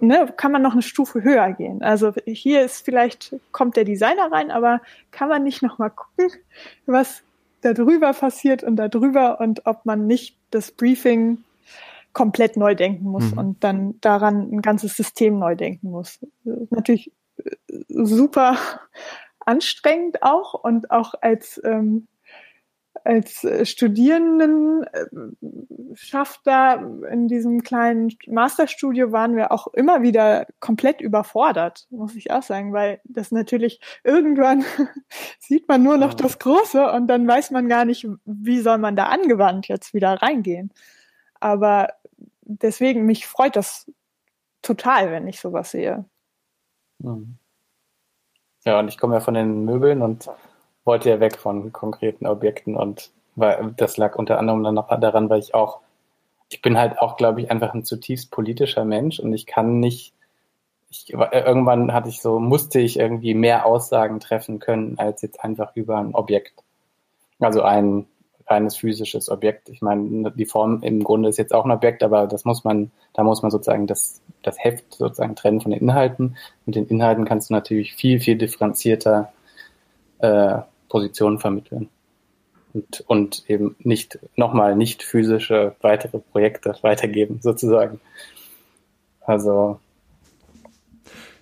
ne, kann man noch eine Stufe höher gehen. Also hier ist vielleicht, kommt der Designer rein, aber kann man nicht nochmal gucken, was da drüber passiert und da drüber und ob man nicht das Briefing komplett neu denken muss mhm. und dann daran ein ganzes System neu denken muss. Natürlich äh, super anstrengend auch und auch als ähm, als äh, Studierenden äh, schafft da in diesem kleinen Masterstudio waren wir auch immer wieder komplett überfordert, muss ich auch sagen, weil das natürlich irgendwann [laughs] sieht man nur noch das Große und dann weiß man gar nicht, wie soll man da angewandt jetzt wieder reingehen. Aber deswegen, mich freut das total, wenn ich sowas sehe. Ja, und ich komme ja von den Möbeln und wollte ja weg von konkreten Objekten und weil das lag unter anderem dann noch daran, weil ich auch, ich bin halt auch, glaube ich, einfach ein zutiefst politischer Mensch und ich kann nicht, ich, irgendwann hatte ich so, musste ich irgendwie mehr Aussagen treffen können, als jetzt einfach über ein Objekt. Also ein reines physisches Objekt. Ich meine, die Form im Grunde ist jetzt auch ein Objekt, aber das muss man, da muss man sozusagen das, das Heft sozusagen trennen von den Inhalten. Mit den Inhalten kannst du natürlich viel, viel differenzierter äh, Positionen vermitteln. Und, und eben nicht, nochmal nicht physische weitere Projekte weitergeben, sozusagen. Also.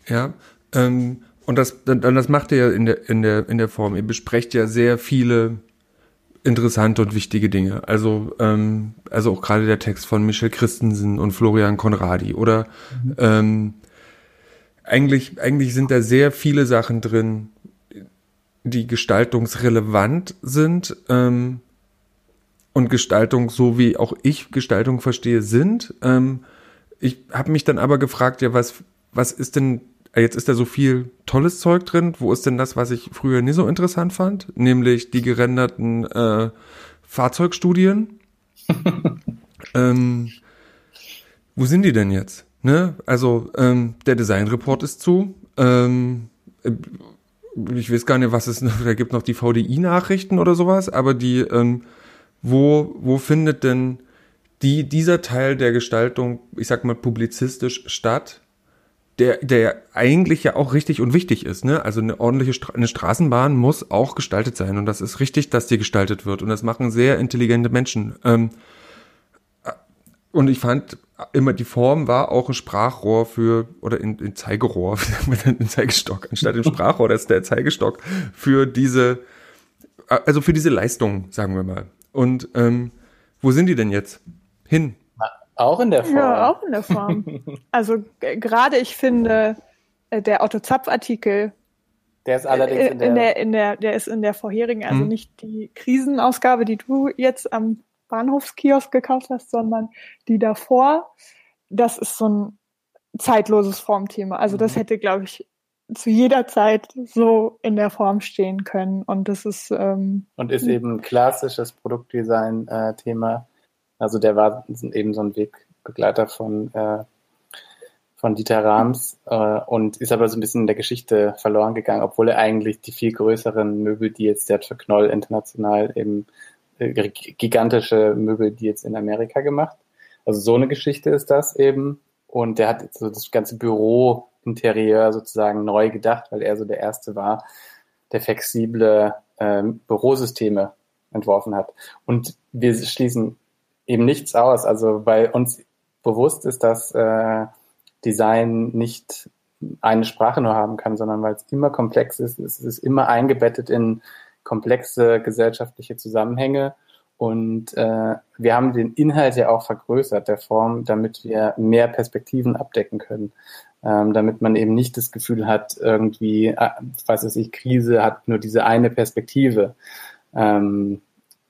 Ja, ähm, und das, dann, das macht ihr ja in der, in der, in der Form. Ihr besprecht ja sehr viele interessante und wichtige Dinge. Also, ähm, also auch gerade der Text von Michel Christensen und Florian Conradi. Oder mhm. ähm, eigentlich, eigentlich sind da sehr viele Sachen drin, die gestaltungsrelevant sind ähm, und Gestaltung, so wie auch ich Gestaltung verstehe, sind. Ähm, ich habe mich dann aber gefragt, ja, was, was ist denn, jetzt ist da so viel tolles Zeug drin, wo ist denn das, was ich früher nie so interessant fand, nämlich die gerenderten äh, Fahrzeugstudien. [laughs] ähm, wo sind die denn jetzt? Ne? Also ähm, der Designreport ist zu. Ähm, ich weiß gar nicht, was es, da gibt noch die VDI-Nachrichten oder sowas, aber die, ähm, wo, wo findet denn die, dieser Teil der Gestaltung, ich sag mal, publizistisch statt, der, der eigentlich ja auch richtig und wichtig ist, ne? Also eine ordentliche Stra eine Straßenbahn muss auch gestaltet sein und das ist richtig, dass die gestaltet wird und das machen sehr intelligente Menschen. Ähm, und ich fand immer die Form war auch ein Sprachrohr für, oder in, in Zeigerohr, [laughs] ein Zeigestock, anstatt ein Sprachrohr, das ist der Zeigestock für diese, also für diese Leistung, sagen wir mal. Und ähm, wo sind die denn jetzt? Hin? Auch in der Form. Ja, auch [laughs] in der Form. also gerade ich finde, äh, der Otto Zapf-Artikel, der ist allerdings in der, in der, in der, der ist in der vorherigen, also hm. nicht die Krisenausgabe, die du jetzt am Bahnhofskiosk gekauft hast, sondern die davor. Das ist so ein zeitloses Formthema. Also das mhm. hätte, glaube ich, zu jeder Zeit so in der Form stehen können. Und das ist ähm, und ist eben ein klassisches Produktdesign-Thema. also der war eben so ein Wegbegleiter von äh, von Dieter Rams äh, und ist aber so ein bisschen in der Geschichte verloren gegangen, obwohl er eigentlich die viel größeren Möbel, die jetzt der für Knoll international eben äh, gigantische Möbel, die jetzt in Amerika gemacht. Also so eine Geschichte ist das eben. Und der hat so das ganze Büro-Interieur sozusagen neu gedacht, weil er so der Erste war, der flexible ähm, Bürosysteme entworfen hat. Und wir schließen eben nichts aus, also weil uns bewusst ist, dass äh, Design nicht eine Sprache nur haben kann, sondern weil es immer komplex ist, es ist immer eingebettet in komplexe gesellschaftliche Zusammenhänge. Und äh, wir haben den Inhalt ja auch vergrößert, der Form, damit wir mehr Perspektiven abdecken können. Ähm, damit man eben nicht das Gefühl hat, irgendwie, äh, was weiß ich, Krise hat nur diese eine Perspektive. Ähm,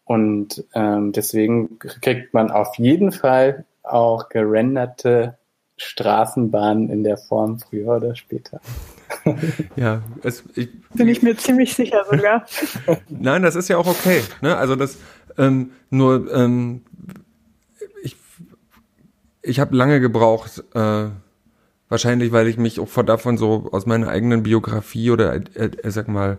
und ähm, deswegen kriegt man auf jeden Fall auch gerenderte Straßenbahnen in der Form früher oder später. [laughs] ja, es, ich, bin ich mir ziemlich sicher sogar. [laughs] Nein, das ist ja auch okay. Ne? Also das ähm, nur ähm, ich ich habe lange gebraucht, äh, wahrscheinlich, weil ich mich auch davon so aus meiner eigenen Biografie oder äh, äh, sag mal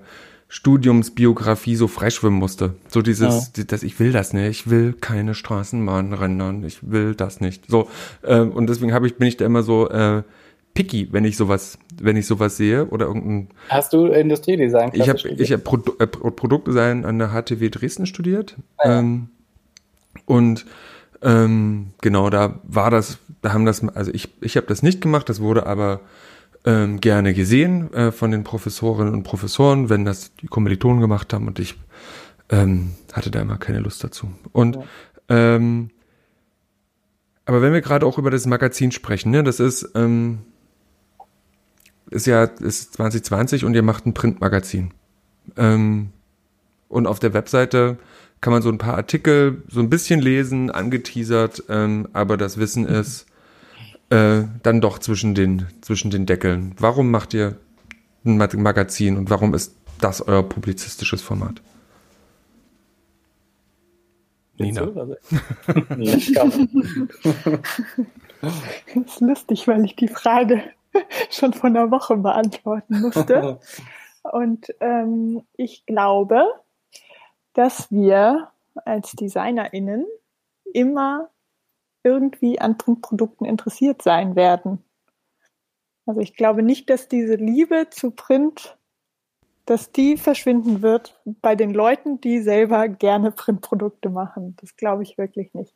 Studiumsbiografie so freischwimmen musste. So dieses, ja. das, ich will das nicht, ich will keine Straßenbahn rendern, ich will das nicht. So, äh, und deswegen habe ich, bin ich da immer so äh, picky, wenn ich sowas, wenn ich sowas sehe oder irgendein. Hast du Industriedesign? Ich habe ich hab Produ äh, Produktdesign an der HTW Dresden studiert. Ah, ja. ähm, und ähm, genau, da war das, da haben das, also ich, ich habe das nicht gemacht, das wurde aber ähm, gerne gesehen äh, von den Professorinnen und Professoren, wenn das die Kommilitonen gemacht haben und ich ähm, hatte da immer keine Lust dazu. Und ja. ähm, aber wenn wir gerade auch über das Magazin sprechen, ne, das ist ähm, ist ja ist 2020 und ihr macht ein Printmagazin. Ähm, und auf der Webseite kann man so ein paar Artikel so ein bisschen lesen, angeteasert, ähm, aber das Wissen ist äh, dann doch zwischen den, zwischen den Deckeln. Warum macht ihr ein Magazin und warum ist das euer publizistisches Format? Nina. [laughs] das ist lustig, weil ich die Frage [laughs] schon vor einer Woche beantworten musste. [laughs] Und ähm, ich glaube, dass wir als DesignerInnen immer irgendwie an Printprodukten interessiert sein werden. Also ich glaube nicht, dass diese Liebe zu Print, dass die verschwinden wird bei den Leuten, die selber gerne Printprodukte machen. Das glaube ich wirklich nicht.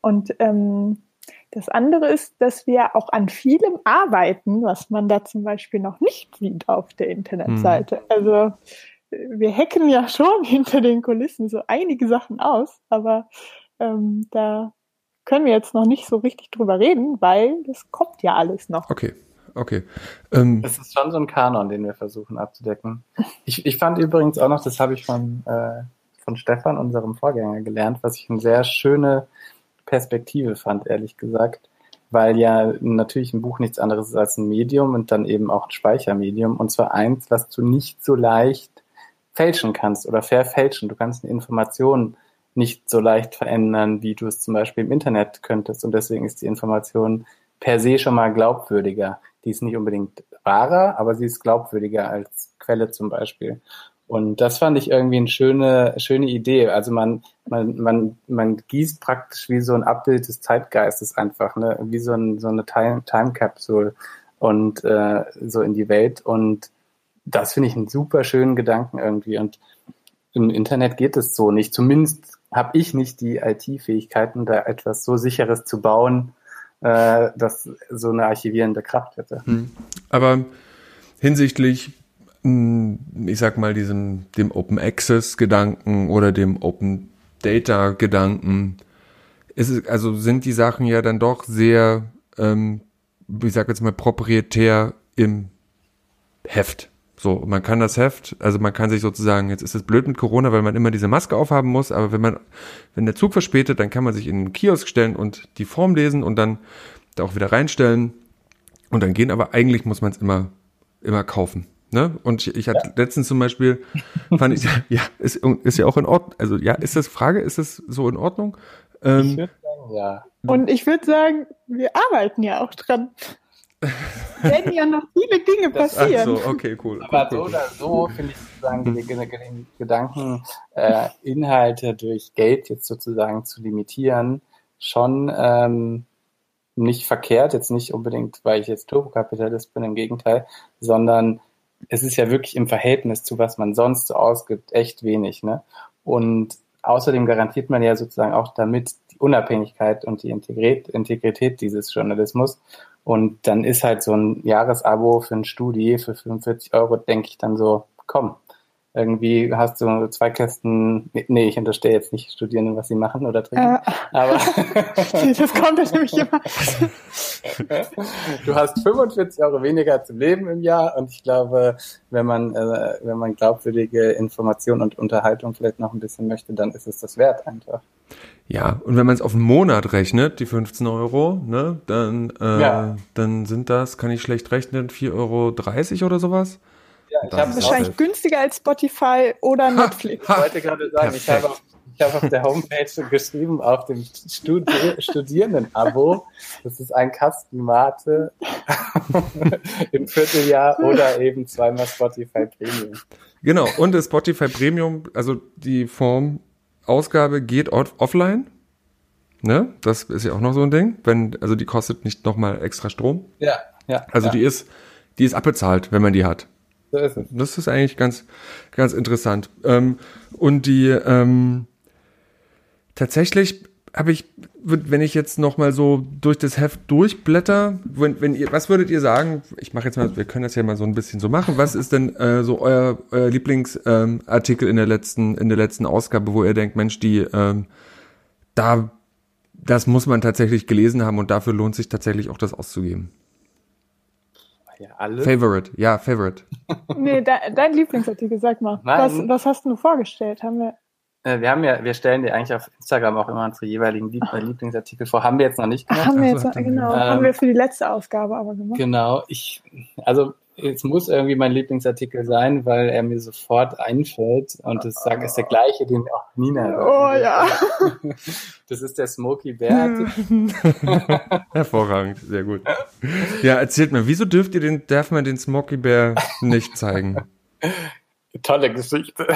Und ähm, das andere ist, dass wir auch an vielem arbeiten, was man da zum Beispiel noch nicht sieht auf der Internetseite. Mhm. Also wir hacken ja schon [laughs] hinter den Kulissen so einige Sachen aus, aber ähm, da können wir jetzt noch nicht so richtig drüber reden, weil das kommt ja alles noch. Okay. Okay. Ähm, es ist schon so ein Kanon, den wir versuchen abzudecken. Ich, ich fand übrigens auch noch, das habe ich von, äh, von Stefan, unserem Vorgänger, gelernt, was ich eine sehr schöne Perspektive fand, ehrlich gesagt. Weil ja natürlich ein Buch nichts anderes ist als ein Medium und dann eben auch ein Speichermedium. Und zwar eins, was du nicht so leicht fälschen kannst oder verfälschen. Du kannst eine Information nicht so leicht verändern, wie du es zum Beispiel im Internet könntest. Und deswegen ist die Information per se schon mal glaubwürdiger. Die ist nicht unbedingt wahrer, aber sie ist glaubwürdiger als Quelle zum Beispiel. Und das fand ich irgendwie eine schöne, schöne Idee. Also man, man, man, man gießt praktisch wie so ein Abbild des Zeitgeistes einfach, ne? wie so, ein, so eine Time, Time Capsule und äh, so in die Welt. Und das finde ich einen super schönen Gedanken irgendwie. Und im Internet geht es so nicht. Zumindest habe ich nicht die IT-Fähigkeiten, da etwas so sicheres zu bauen, äh, das so eine archivierende Kraft hätte. Hm. Aber hinsichtlich, hm, ich sag mal, diesem, dem Open Access Gedanken oder dem Open Data Gedanken, ist also sind die Sachen ja dann doch sehr, ähm, ich sag jetzt mal, proprietär im Heft. So, man kann das Heft, also man kann sich sozusagen, jetzt ist es blöd mit Corona, weil man immer diese Maske aufhaben muss, aber wenn man, wenn der Zug verspätet, dann kann man sich in den Kiosk stellen und die Form lesen und dann da auch wieder reinstellen. Und dann gehen, aber eigentlich muss man es immer immer kaufen. Ne? Und ich, ich hatte ja. letztens zum Beispiel, fand ich, [laughs] ja, ist, ist ja auch in Ordnung. Also ja, ist das Frage, ist das so in Ordnung? Ähm, ich würde sagen, ja. Und ich würde sagen, wir arbeiten ja auch dran. [laughs] werden ja noch viele Dinge passieren. Ach so, okay, cool. Aber cool, so oder so finde ich sozusagen die Gedanken, äh, Inhalte durch Geld jetzt sozusagen zu limitieren, schon ähm, nicht verkehrt, jetzt nicht unbedingt, weil ich jetzt Turbokapitalist bin, im Gegenteil, sondern es ist ja wirklich im Verhältnis zu was man sonst so ausgibt, echt wenig. Ne? Und außerdem garantiert man ja sozusagen auch damit die Unabhängigkeit und die Integrität, Integrität dieses Journalismus. Und dann ist halt so ein Jahresabo für ein Studi für 45 Euro, denke ich dann so, komm, irgendwie hast du zwei Kästen, nee, ich unterstehe jetzt nicht Studierenden, was sie machen oder trinken, äh, aber [laughs] das kommt ja nämlich immer. du hast 45 Euro weniger zum Leben im Jahr und ich glaube, wenn man, äh, wenn man glaubwürdige Information und Unterhaltung vielleicht noch ein bisschen möchte, dann ist es das wert einfach. Ja, und wenn man es auf einen Monat rechnet, die 15 Euro, ne, dann, äh, ja. dann sind das, kann ich schlecht rechnen, 4,30 Euro oder sowas. Ja, ich habe wahrscheinlich günstiger als Spotify oder [laughs] Netflix. ich wollte gerade sagen, ich habe, ich habe auf der Homepage geschrieben, auf dem Studi Studierenden-Abo, das ist ein Kasten Mate [laughs] im Vierteljahr oder eben zweimal Spotify Premium. Genau, und das Spotify Premium, also die Form Ausgabe geht off offline. Ne? Das ist ja auch noch so ein Ding. Wenn, also die kostet nicht nochmal extra Strom. Ja, ja. Also ja. die ist, die ist abbezahlt, wenn man die hat. So ist es. Das ist eigentlich ganz, ganz interessant. Ähm, und die ähm, tatsächlich habe ich, wenn ich jetzt noch mal so durch das Heft durchblätter, wenn, wenn ihr, was würdet ihr sagen? Ich mache jetzt mal, wir können das ja mal so ein bisschen so machen. Was ist denn äh, so euer, euer Lieblingsartikel ähm, in der letzten, in der letzten Ausgabe, wo ihr denkt, Mensch, die, ähm, da, das muss man tatsächlich gelesen haben und dafür lohnt sich tatsächlich auch das auszugeben? Ja, alle. Favorite, ja, Favorite. [laughs] nee, de dein Lieblingsartikel, sag mal. Was, was hast du vorgestellt? Haben wir. Äh, wir haben ja, wir stellen dir eigentlich auf Instagram auch immer unsere jeweiligen Lieb äh, Lieblingsartikel vor. Haben wir jetzt noch nicht gemacht. Haben wir jetzt, noch, genau. Ähm, haben wir für die letzte Ausgabe aber gemacht. Genau. Ich, also es muss irgendwie mein Lieblingsartikel sein, weil er mir sofort einfällt und das sag, ist der gleiche, den auch Nina. Oh ja. [laughs] Das ist der Smoky Bear. [laughs] Hervorragend, sehr gut. Ja, erzählt mir, wieso dürft ihr den, darf man den Smoky Bear nicht zeigen? Tolle Geschichte.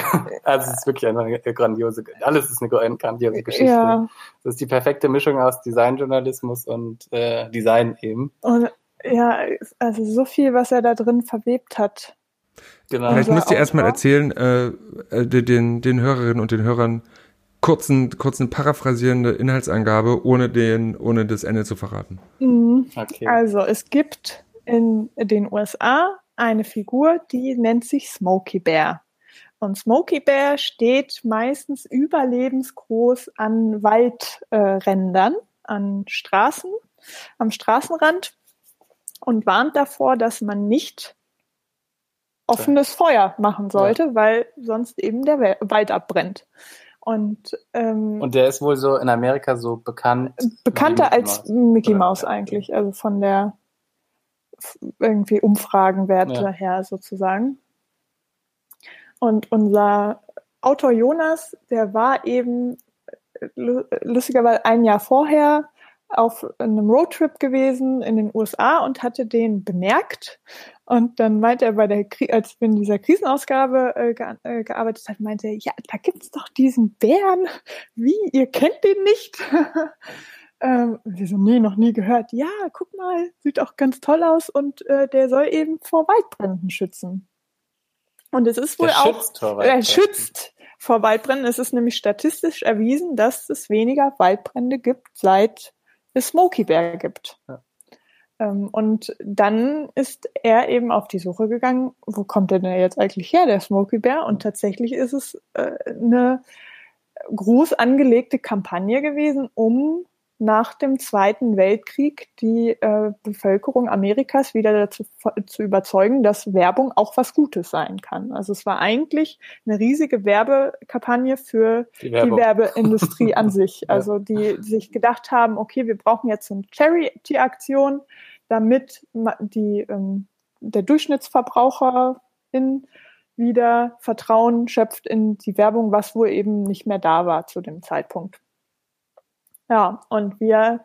Also es ist wirklich eine grandiose, alles ist eine grandiose Geschichte. Ja. Das ist die perfekte Mischung aus Designjournalismus und äh, Design eben. Und ja, also so viel, was er da drin verwebt hat. Genau. Vielleicht müsst ihr erstmal erzählen, äh, äh den, den Hörerinnen und den Hörern kurzen, kurzen paraphrasierende Inhaltsangabe, ohne den, ohne das Ende zu verraten. Mhm. Okay. Also es gibt in den USA eine Figur, die nennt sich Smokey Bear. Und Smokey Bear steht meistens überlebensgroß an Waldrändern, äh, an Straßen, am Straßenrand und warnt davor, dass man nicht offenes Feuer machen sollte, ja. weil sonst eben der Wald abbrennt. Und, ähm, und der ist wohl so in Amerika so bekannt. Bekannter als Mickey Mouse eigentlich, also von der irgendwie Umfragenwerte ja. her sozusagen. Und unser Autor Jonas, der war eben lustigerweise ein Jahr vorher auf einem Roadtrip gewesen in den USA und hatte den bemerkt. Und dann meinte er bei der, als wir in dieser Krisenausgabe äh, ge äh, gearbeitet hat, meinte er, ja, da gibt's doch diesen Bären. Wie, ihr kennt den nicht? [laughs] ähm, wir so, nee, noch nie gehört. Ja, guck mal, sieht auch ganz toll aus und äh, der soll eben vor Waldbränden schützen. Und es ist wohl der auch, er schützt vor Waldbränden. Es ist nämlich statistisch erwiesen, dass es weniger Waldbrände gibt seit Smokey Bear gibt. Ja. Ähm, und dann ist er eben auf die Suche gegangen, wo kommt denn jetzt eigentlich her, der Smokey Bear? Und tatsächlich ist es äh, eine groß angelegte Kampagne gewesen, um nach dem Zweiten Weltkrieg die äh, Bevölkerung Amerikas wieder dazu zu überzeugen, dass Werbung auch was Gutes sein kann. Also es war eigentlich eine riesige Werbekampagne für die, die Werbeindustrie an [laughs] sich. Also die sich gedacht haben, okay, wir brauchen jetzt eine Charity-Aktion, damit die ähm, der Durchschnittsverbraucherin wieder Vertrauen schöpft in die Werbung, was wohl eben nicht mehr da war zu dem Zeitpunkt. Ja, und wir,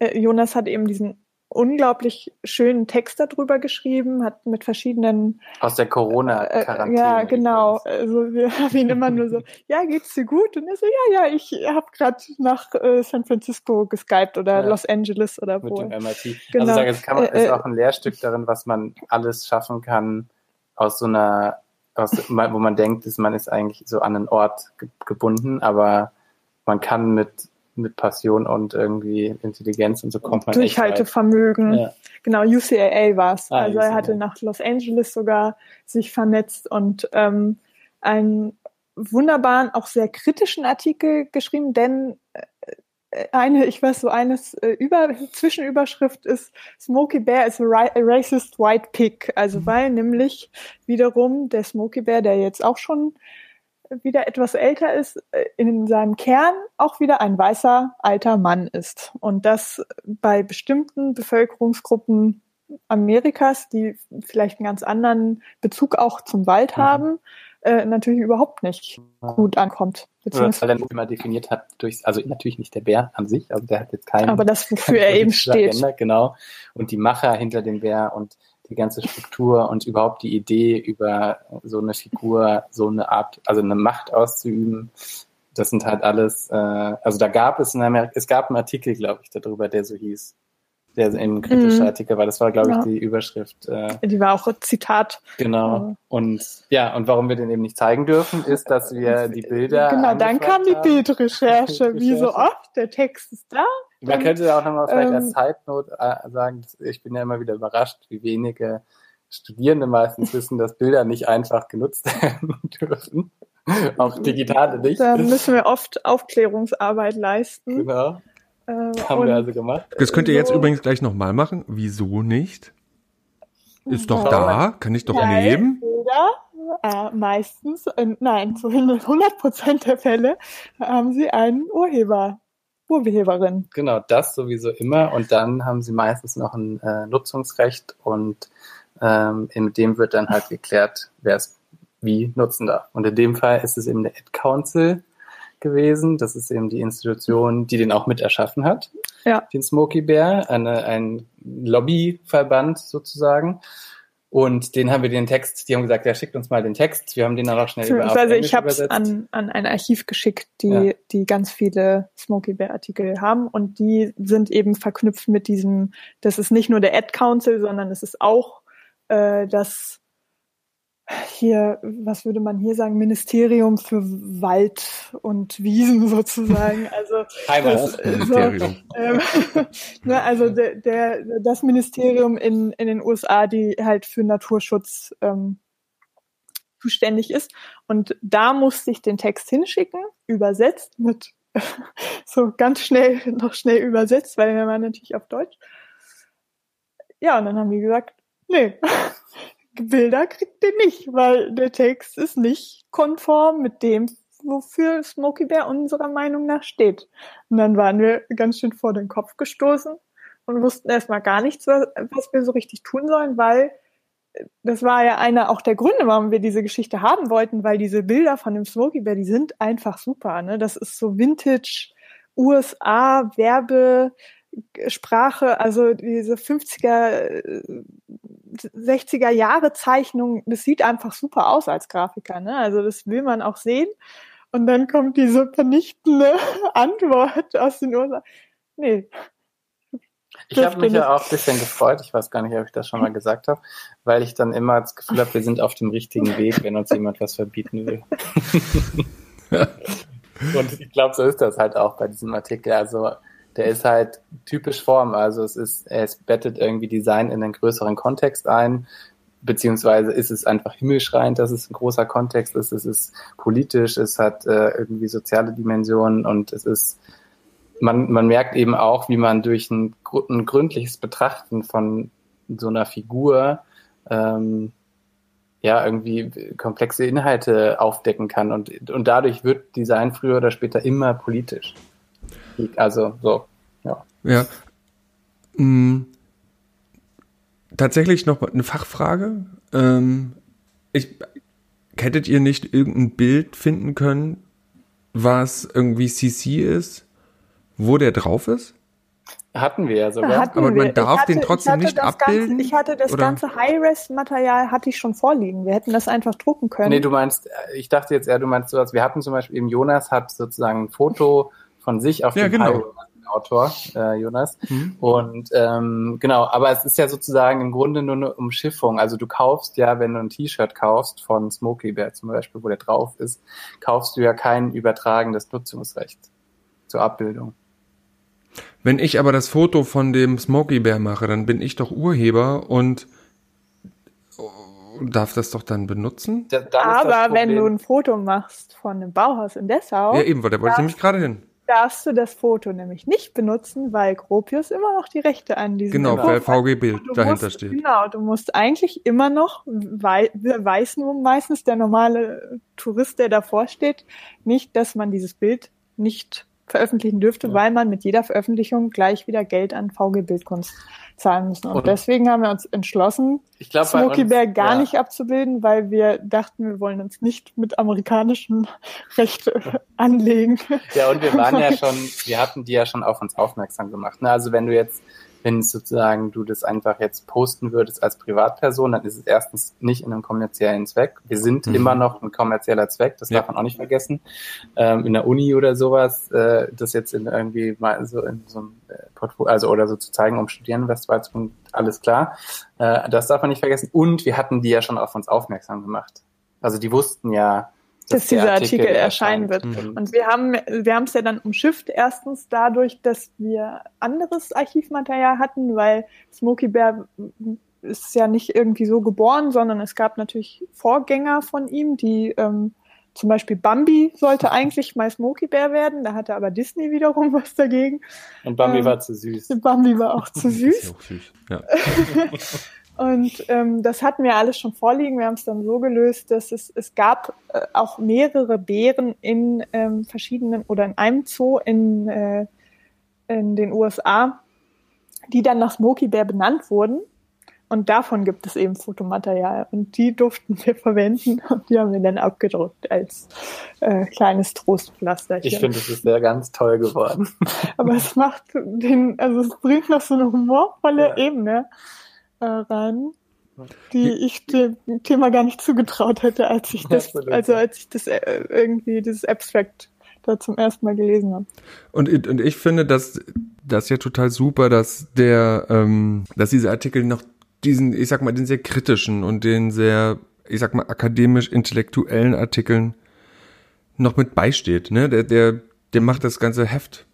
äh, Jonas hat eben diesen unglaublich schönen Text darüber geschrieben, hat mit verschiedenen aus der Corona-Quarantäne. Äh, ja, genau. Also wir [laughs] haben ihn immer nur so, ja, geht's dir gut? Und er so, ja, ja, ich habe gerade nach äh, San Francisco geskypt oder ja. Los Angeles oder wo. Mit dem MIT. Genau. Also das kann man, ist äh, auch ein Lehrstück darin, was man alles schaffen kann aus so einer, aus, wo man denkt, dass man ist eigentlich so an einen Ort gebunden, aber man kann mit mit Passion und irgendwie Intelligenz und so kommt man Durchhaltevermögen. Ja. Genau, UCLA war es. Ah, also UCLA. er hatte nach Los Angeles sogar sich vernetzt und ähm, einen wunderbaren, auch sehr kritischen Artikel geschrieben, denn äh, eine, ich weiß so, eines äh, über Zwischenüberschrift ist Smokey Bear is a, a racist white pig. Also weil nämlich wiederum der Smokey Bear, der jetzt auch schon wieder etwas älter ist, äh, in seinem Kern auch wieder ein weißer alter Mann ist. Und das bei bestimmten Bevölkerungsgruppen Amerikas, die vielleicht einen ganz anderen Bezug auch zum Wald mhm. haben, äh, natürlich überhaupt nicht gut ankommt. Beziehungsweise weil er immer definiert hat durch, also natürlich nicht der Bär an sich, also der hat jetzt keinen. Aber das, wofür [laughs] er eben steht. Agenda, genau. Und die Macher hinter dem Bär und die ganze Struktur und überhaupt die Idee über so eine Figur, so eine Art, also eine Macht auszuüben, das sind halt alles, äh, also da gab es in Amerika, es gab einen Artikel, glaube ich, darüber, der so hieß. Der ein kritischer mhm. Artikel war, das war, glaube ich, ja. die Überschrift. Äh, die war auch ein Zitat. Genau. Und ja, und warum wir den eben nicht zeigen dürfen, ist, dass wir die Bilder. Genau, dann kam die Bildrecherche, [laughs] wie so oft, der Text ist da, man könnte auch nochmal vielleicht ähm, als Zeitnot äh, sagen, ich bin ja immer wieder überrascht, wie wenige Studierende meistens wissen, dass Bilder nicht einfach genutzt [laughs] werden dürfen. auch digitale nicht. Da müssen wir oft Aufklärungsarbeit leisten. Genau. Äh, Haben wir also gemacht. Das könnt ihr jetzt übrigens gleich nochmal machen. Wieso nicht? Ist doch da, kann ich doch Nein, nehmen. Bilder, äh, meistens, äh, nein, zu 100 Prozent der Fälle haben sie einen Urheber Urheberin. Genau, das sowieso immer. Und dann haben sie meistens noch ein äh, Nutzungsrecht und ähm, in dem wird dann halt geklärt, wer es wie nutzen darf. Und in dem Fall ist es eben der Ad Council gewesen. Das ist eben die Institution, die den auch mit erschaffen hat. Ja. Den Smoky Bear, eine, ein Lobbyverband sozusagen. Und den haben wir den Text, die haben gesagt, ja, schickt uns mal den Text. Wir haben den dann auch schnell über Also ich habe es an, an ein Archiv geschickt, die, ja. die ganz viele Smoky Bear Artikel haben und die sind eben verknüpft mit diesem, das ist nicht nur der Ad Council, sondern es ist auch äh, das hier, was würde man hier sagen, Ministerium für Wald und Wiesen [laughs] sozusagen. Also Heimatministerium. So, ähm, [laughs] ne, also der, der, das Ministerium in, in den USA, die halt für Naturschutz ähm, zuständig ist. Und da musste ich den Text hinschicken, übersetzt mit [laughs] so ganz schnell, noch schnell übersetzt, weil er war natürlich auf Deutsch. Ja, und dann haben die gesagt, nee, Bilder kriegt ihr nicht, weil der Text ist nicht konform mit dem, wofür Smokey Bear unserer Meinung nach steht. Und dann waren wir ganz schön vor den Kopf gestoßen und wussten erstmal gar nichts, was, wir so richtig tun sollen, weil das war ja einer auch der Gründe, warum wir diese Geschichte haben wollten, weil diese Bilder von dem Smokey Bear, die sind einfach super. Ne? Das ist so Vintage USA Werbe Sprache, also diese 50er 60er Jahre Zeichnung, das sieht einfach super aus als Grafiker, ne? Also das will man auch sehen. Und dann kommt diese vernichtende [laughs] Antwort aus den USA. Nee. Ich habe mich ja auch ein bisschen gefreut, ich weiß gar nicht, ob ich das schon mal gesagt habe, weil ich dann immer das Gefühl habe, wir sind auf dem richtigen Weg, wenn uns jemand was verbieten will. [laughs] Und ich glaube, so ist das halt auch bei diesem Artikel. Also der ist halt typisch Form. Also es ist, es bettet irgendwie Design in einen größeren Kontext ein, beziehungsweise ist es einfach himmelschreiend, dass es ein großer Kontext ist. Es ist politisch, es hat äh, irgendwie soziale Dimensionen und es ist, man, man merkt eben auch, wie man durch ein, ein gründliches Betrachten von so einer Figur ähm, ja irgendwie komplexe Inhalte aufdecken kann und, und dadurch wird Design früher oder später immer politisch. Also so, ja. Ja. Mm. tatsächlich noch eine Fachfrage. Ähm, ich, hättet ihr nicht irgendein Bild finden können, was irgendwie CC ist, wo der drauf ist? Hatten wir ja sogar. Hatten Aber man wir. darf Ich den trotzdem ich nicht abbilden, Ganze, ich hatte das oder? ganze High-Res-Material hatte ich schon vorliegen. Wir hätten das einfach drucken können. Nee, du meinst, ich dachte jetzt eher, du meinst sowas, wir hatten zum Beispiel eben Jonas hat sozusagen ein Foto von sich auf Ja, dem genau. Highway, Autor, äh, Jonas. Mhm. Und ähm, genau, aber es ist ja sozusagen im Grunde nur eine Umschiffung. Also du kaufst ja, wenn du ein T-Shirt kaufst von Smokey Bear zum Beispiel, wo der drauf ist, kaufst du ja kein übertragendes Nutzungsrecht zur Abbildung. Wenn ich aber das Foto von dem Smokey Bear mache, dann bin ich doch Urheber und darf das doch dann benutzen? Da, dann Aber wenn du ein Foto machst von einem Bauhaus in Dessau, Ja, eben, weil da wollte ich nämlich gerade hin. Darfst du das Foto nämlich nicht benutzen, weil Gropius immer noch die Rechte an diesem Genau, weil hat. VG Bild dahinter musst, steht. Genau, du musst eigentlich immer noch, wei weiß nur meistens der normale Tourist, der davor steht, nicht, dass man dieses Bild nicht veröffentlichen dürfte, Ja. weil man mit jeder Veröffentlichung gleich wieder Geld an VG Bildkunst zahlen müssen. Und, Und- deswegen haben wir uns entschlossen, glaub, Smokey uns- Bear gar ja. nicht abzubilden, weil wir dachten, wir wollen uns nicht mit amerikanischem [laughs] Recht anlegen. Ja, und wir waren ja [laughs] schon, wir hatten die ja schon auf uns aufmerksam gemacht. Ne? Also wenn du jetzt, wenn sozusagen du das einfach jetzt posten würdest als Privatperson, dann ist es erstens nicht in einem kommerziellen Zweck. Wir sind Mhm. immer noch ein kommerzieller Zweck, das Ja. darf man auch nicht vergessen. Ähm, in der Uni oder sowas, äh, das jetzt in irgendwie mal so in so einem äh, Portfolio, also oder so zu zeigen, um studieren, Westwaldspunkt, alles klar. Äh, das darf man nicht vergessen. Und wir hatten die ja schon auf uns aufmerksam gemacht. Also die wussten ja, Dass dieser Artikel erscheinen wird. Mhm. Und wir haben wir haben es ja dann umschifft, erstens dadurch, dass wir anderes Archivmaterial hatten, weil Smokey Bear ist ja nicht irgendwie so geboren, sondern es gab natürlich Vorgänger von ihm, die ähm, zum Beispiel Bambi sollte [laughs] eigentlich mal Smokey Bear werden, da hatte aber Disney wiederum was dagegen. Und Bambi Ähm, war zu süß. Bambi war auch zu [laughs] Ist süß. ja auch süß. Ja. [laughs] Und ähm, das hatten wir alles schon vorliegen. Wir haben es dann so gelöst, dass es, es gab äh, auch mehrere Bären in ähm, verschiedenen oder in einem Zoo in, äh, in den USA, die dann nach Smokey Bear benannt wurden. Und davon gibt es eben Fotomaterial. Und die durften wir [laughs] verwenden und die haben wir dann abgedruckt als äh, kleines Trostpflasterchen. Ich finde, es ist sehr ganz toll geworden. Aber es macht den, also es bringt noch so eine humorvolle Ja. Ebene äh, rein, die ich dem Thema gar nicht zugetraut hätte, als ich das, also als ich das äh, irgendwie dieses Abstract da zum ersten Mal gelesen habe. Und, und ich finde das, das ja total super, dass der, ähm, dass diese Artikel noch diesen, ich sag mal, den sehr kritischen und den sehr, ich sag mal, akademisch-intellektuellen Artikeln noch mit beisteht. Ne? Der, der, der macht das ganze Heft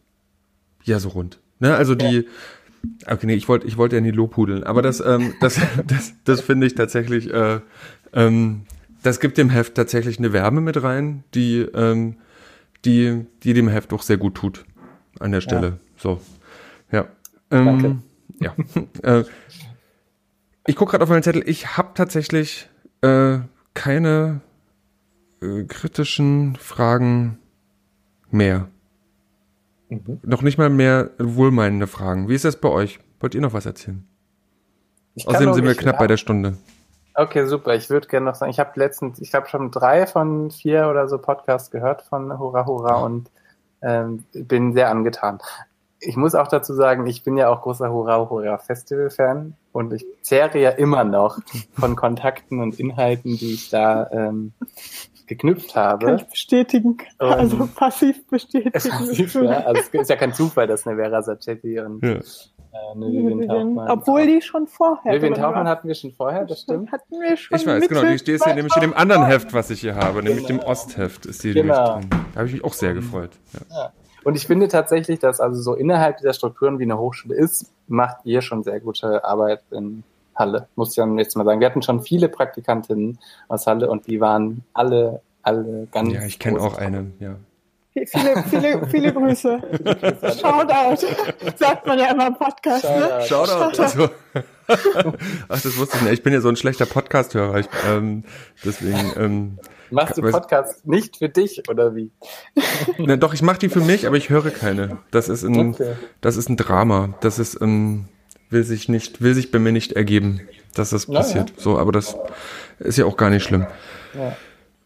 ja so rund. Ne? Also die, okay, nee, ich wollte, ich wollte ja nie lobhudeln, aber das, ähm, [laughs] das, das, das finde ich tatsächlich, äh, ähm, das gibt dem Heft tatsächlich eine Wärme mit rein, die, ähm, die, die dem Heft doch sehr gut tut an der Stelle. So, ja. Ähm, Danke. Ja. [laughs] äh, ich gucke gerade auf meinen Zettel. Ich habe tatsächlich äh, keine äh, kritischen Fragen mehr. Noch nicht mal mehr wohlmeinende Fragen. Wie ist das bei euch? Wollt ihr noch was erzählen? Außerdem sind wir knapp bei der Stunde. Okay, super. Ich würde gerne noch sagen, ich habe letztens, ich habe schon drei von vier oder so Podcasts gehört von Hurra Hurra und ähm, bin sehr angetan. Ich muss auch dazu sagen, ich bin ja auch großer Hurra Hurra Festival Fan und ich zehre ja immer noch von Kontakten und Inhalten, die ich da ähm, geknüpft Kann habe. ich bestätigen. Und- also passiv bestätigen. [laughs] ja, also es ist ja kein Zufall, dass eine Vera Sacchetti und Ja. äh, eine Vivian Tauchmann. Obwohl die schon vorher. Vivian Tauchmann hatten wir schon vorher, das stimmt. Hatten wir schon Ich weiß, Mitte genau, die steht hier nämlich in dem anderen 2009. Heft, was ich hier habe, nämlich dem Genau. Ostheft ist die Genau. nämlich drin. Da habe ich mich auch sehr gefreut. Ja. Und ich finde tatsächlich, dass also so innerhalb dieser Strukturen, wie eine Hochschule ist, macht ihr schon sehr gute Arbeit in Halle. Muss ich dann jetzt mal sagen. Wir hatten schon viele Praktikantinnen aus Halle und die waren alle, alle ganz. Ja, ich kenne auch eine, ja. Viele, viele, viele Grüße. Shoutout. Sagt man ja immer im Podcast, ne? Shoutout. Also, [laughs] ach, das wusste ich nicht. Ich bin ja so ein schlechter Podcast-Hörer. Ich, ähm, deswegen, ähm, Machst du Podcasts nicht für dich oder wie? na, doch, ich mache die für mich, aber ich höre keine. Das ist ein, Okay. das ist ein Drama. Das ist, ähm, will sich nicht, will sich bei mir nicht ergeben, dass das passiert. Ja, ja. So, aber das ist ja auch gar nicht schlimm. Ja.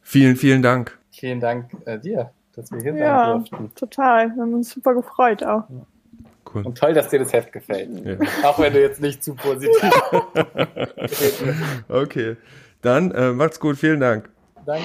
Vielen, vielen Dank. Vielen Dank äh, dir, dass wir hier ja, sein durften. Total. Wir haben uns super gefreut auch. Cool. Und toll, dass dir das Heft gefällt. Ja. Auch wenn du jetzt nicht zu positiv [laughs] Okay. Dann äh, macht's gut. Vielen Dank. Danke.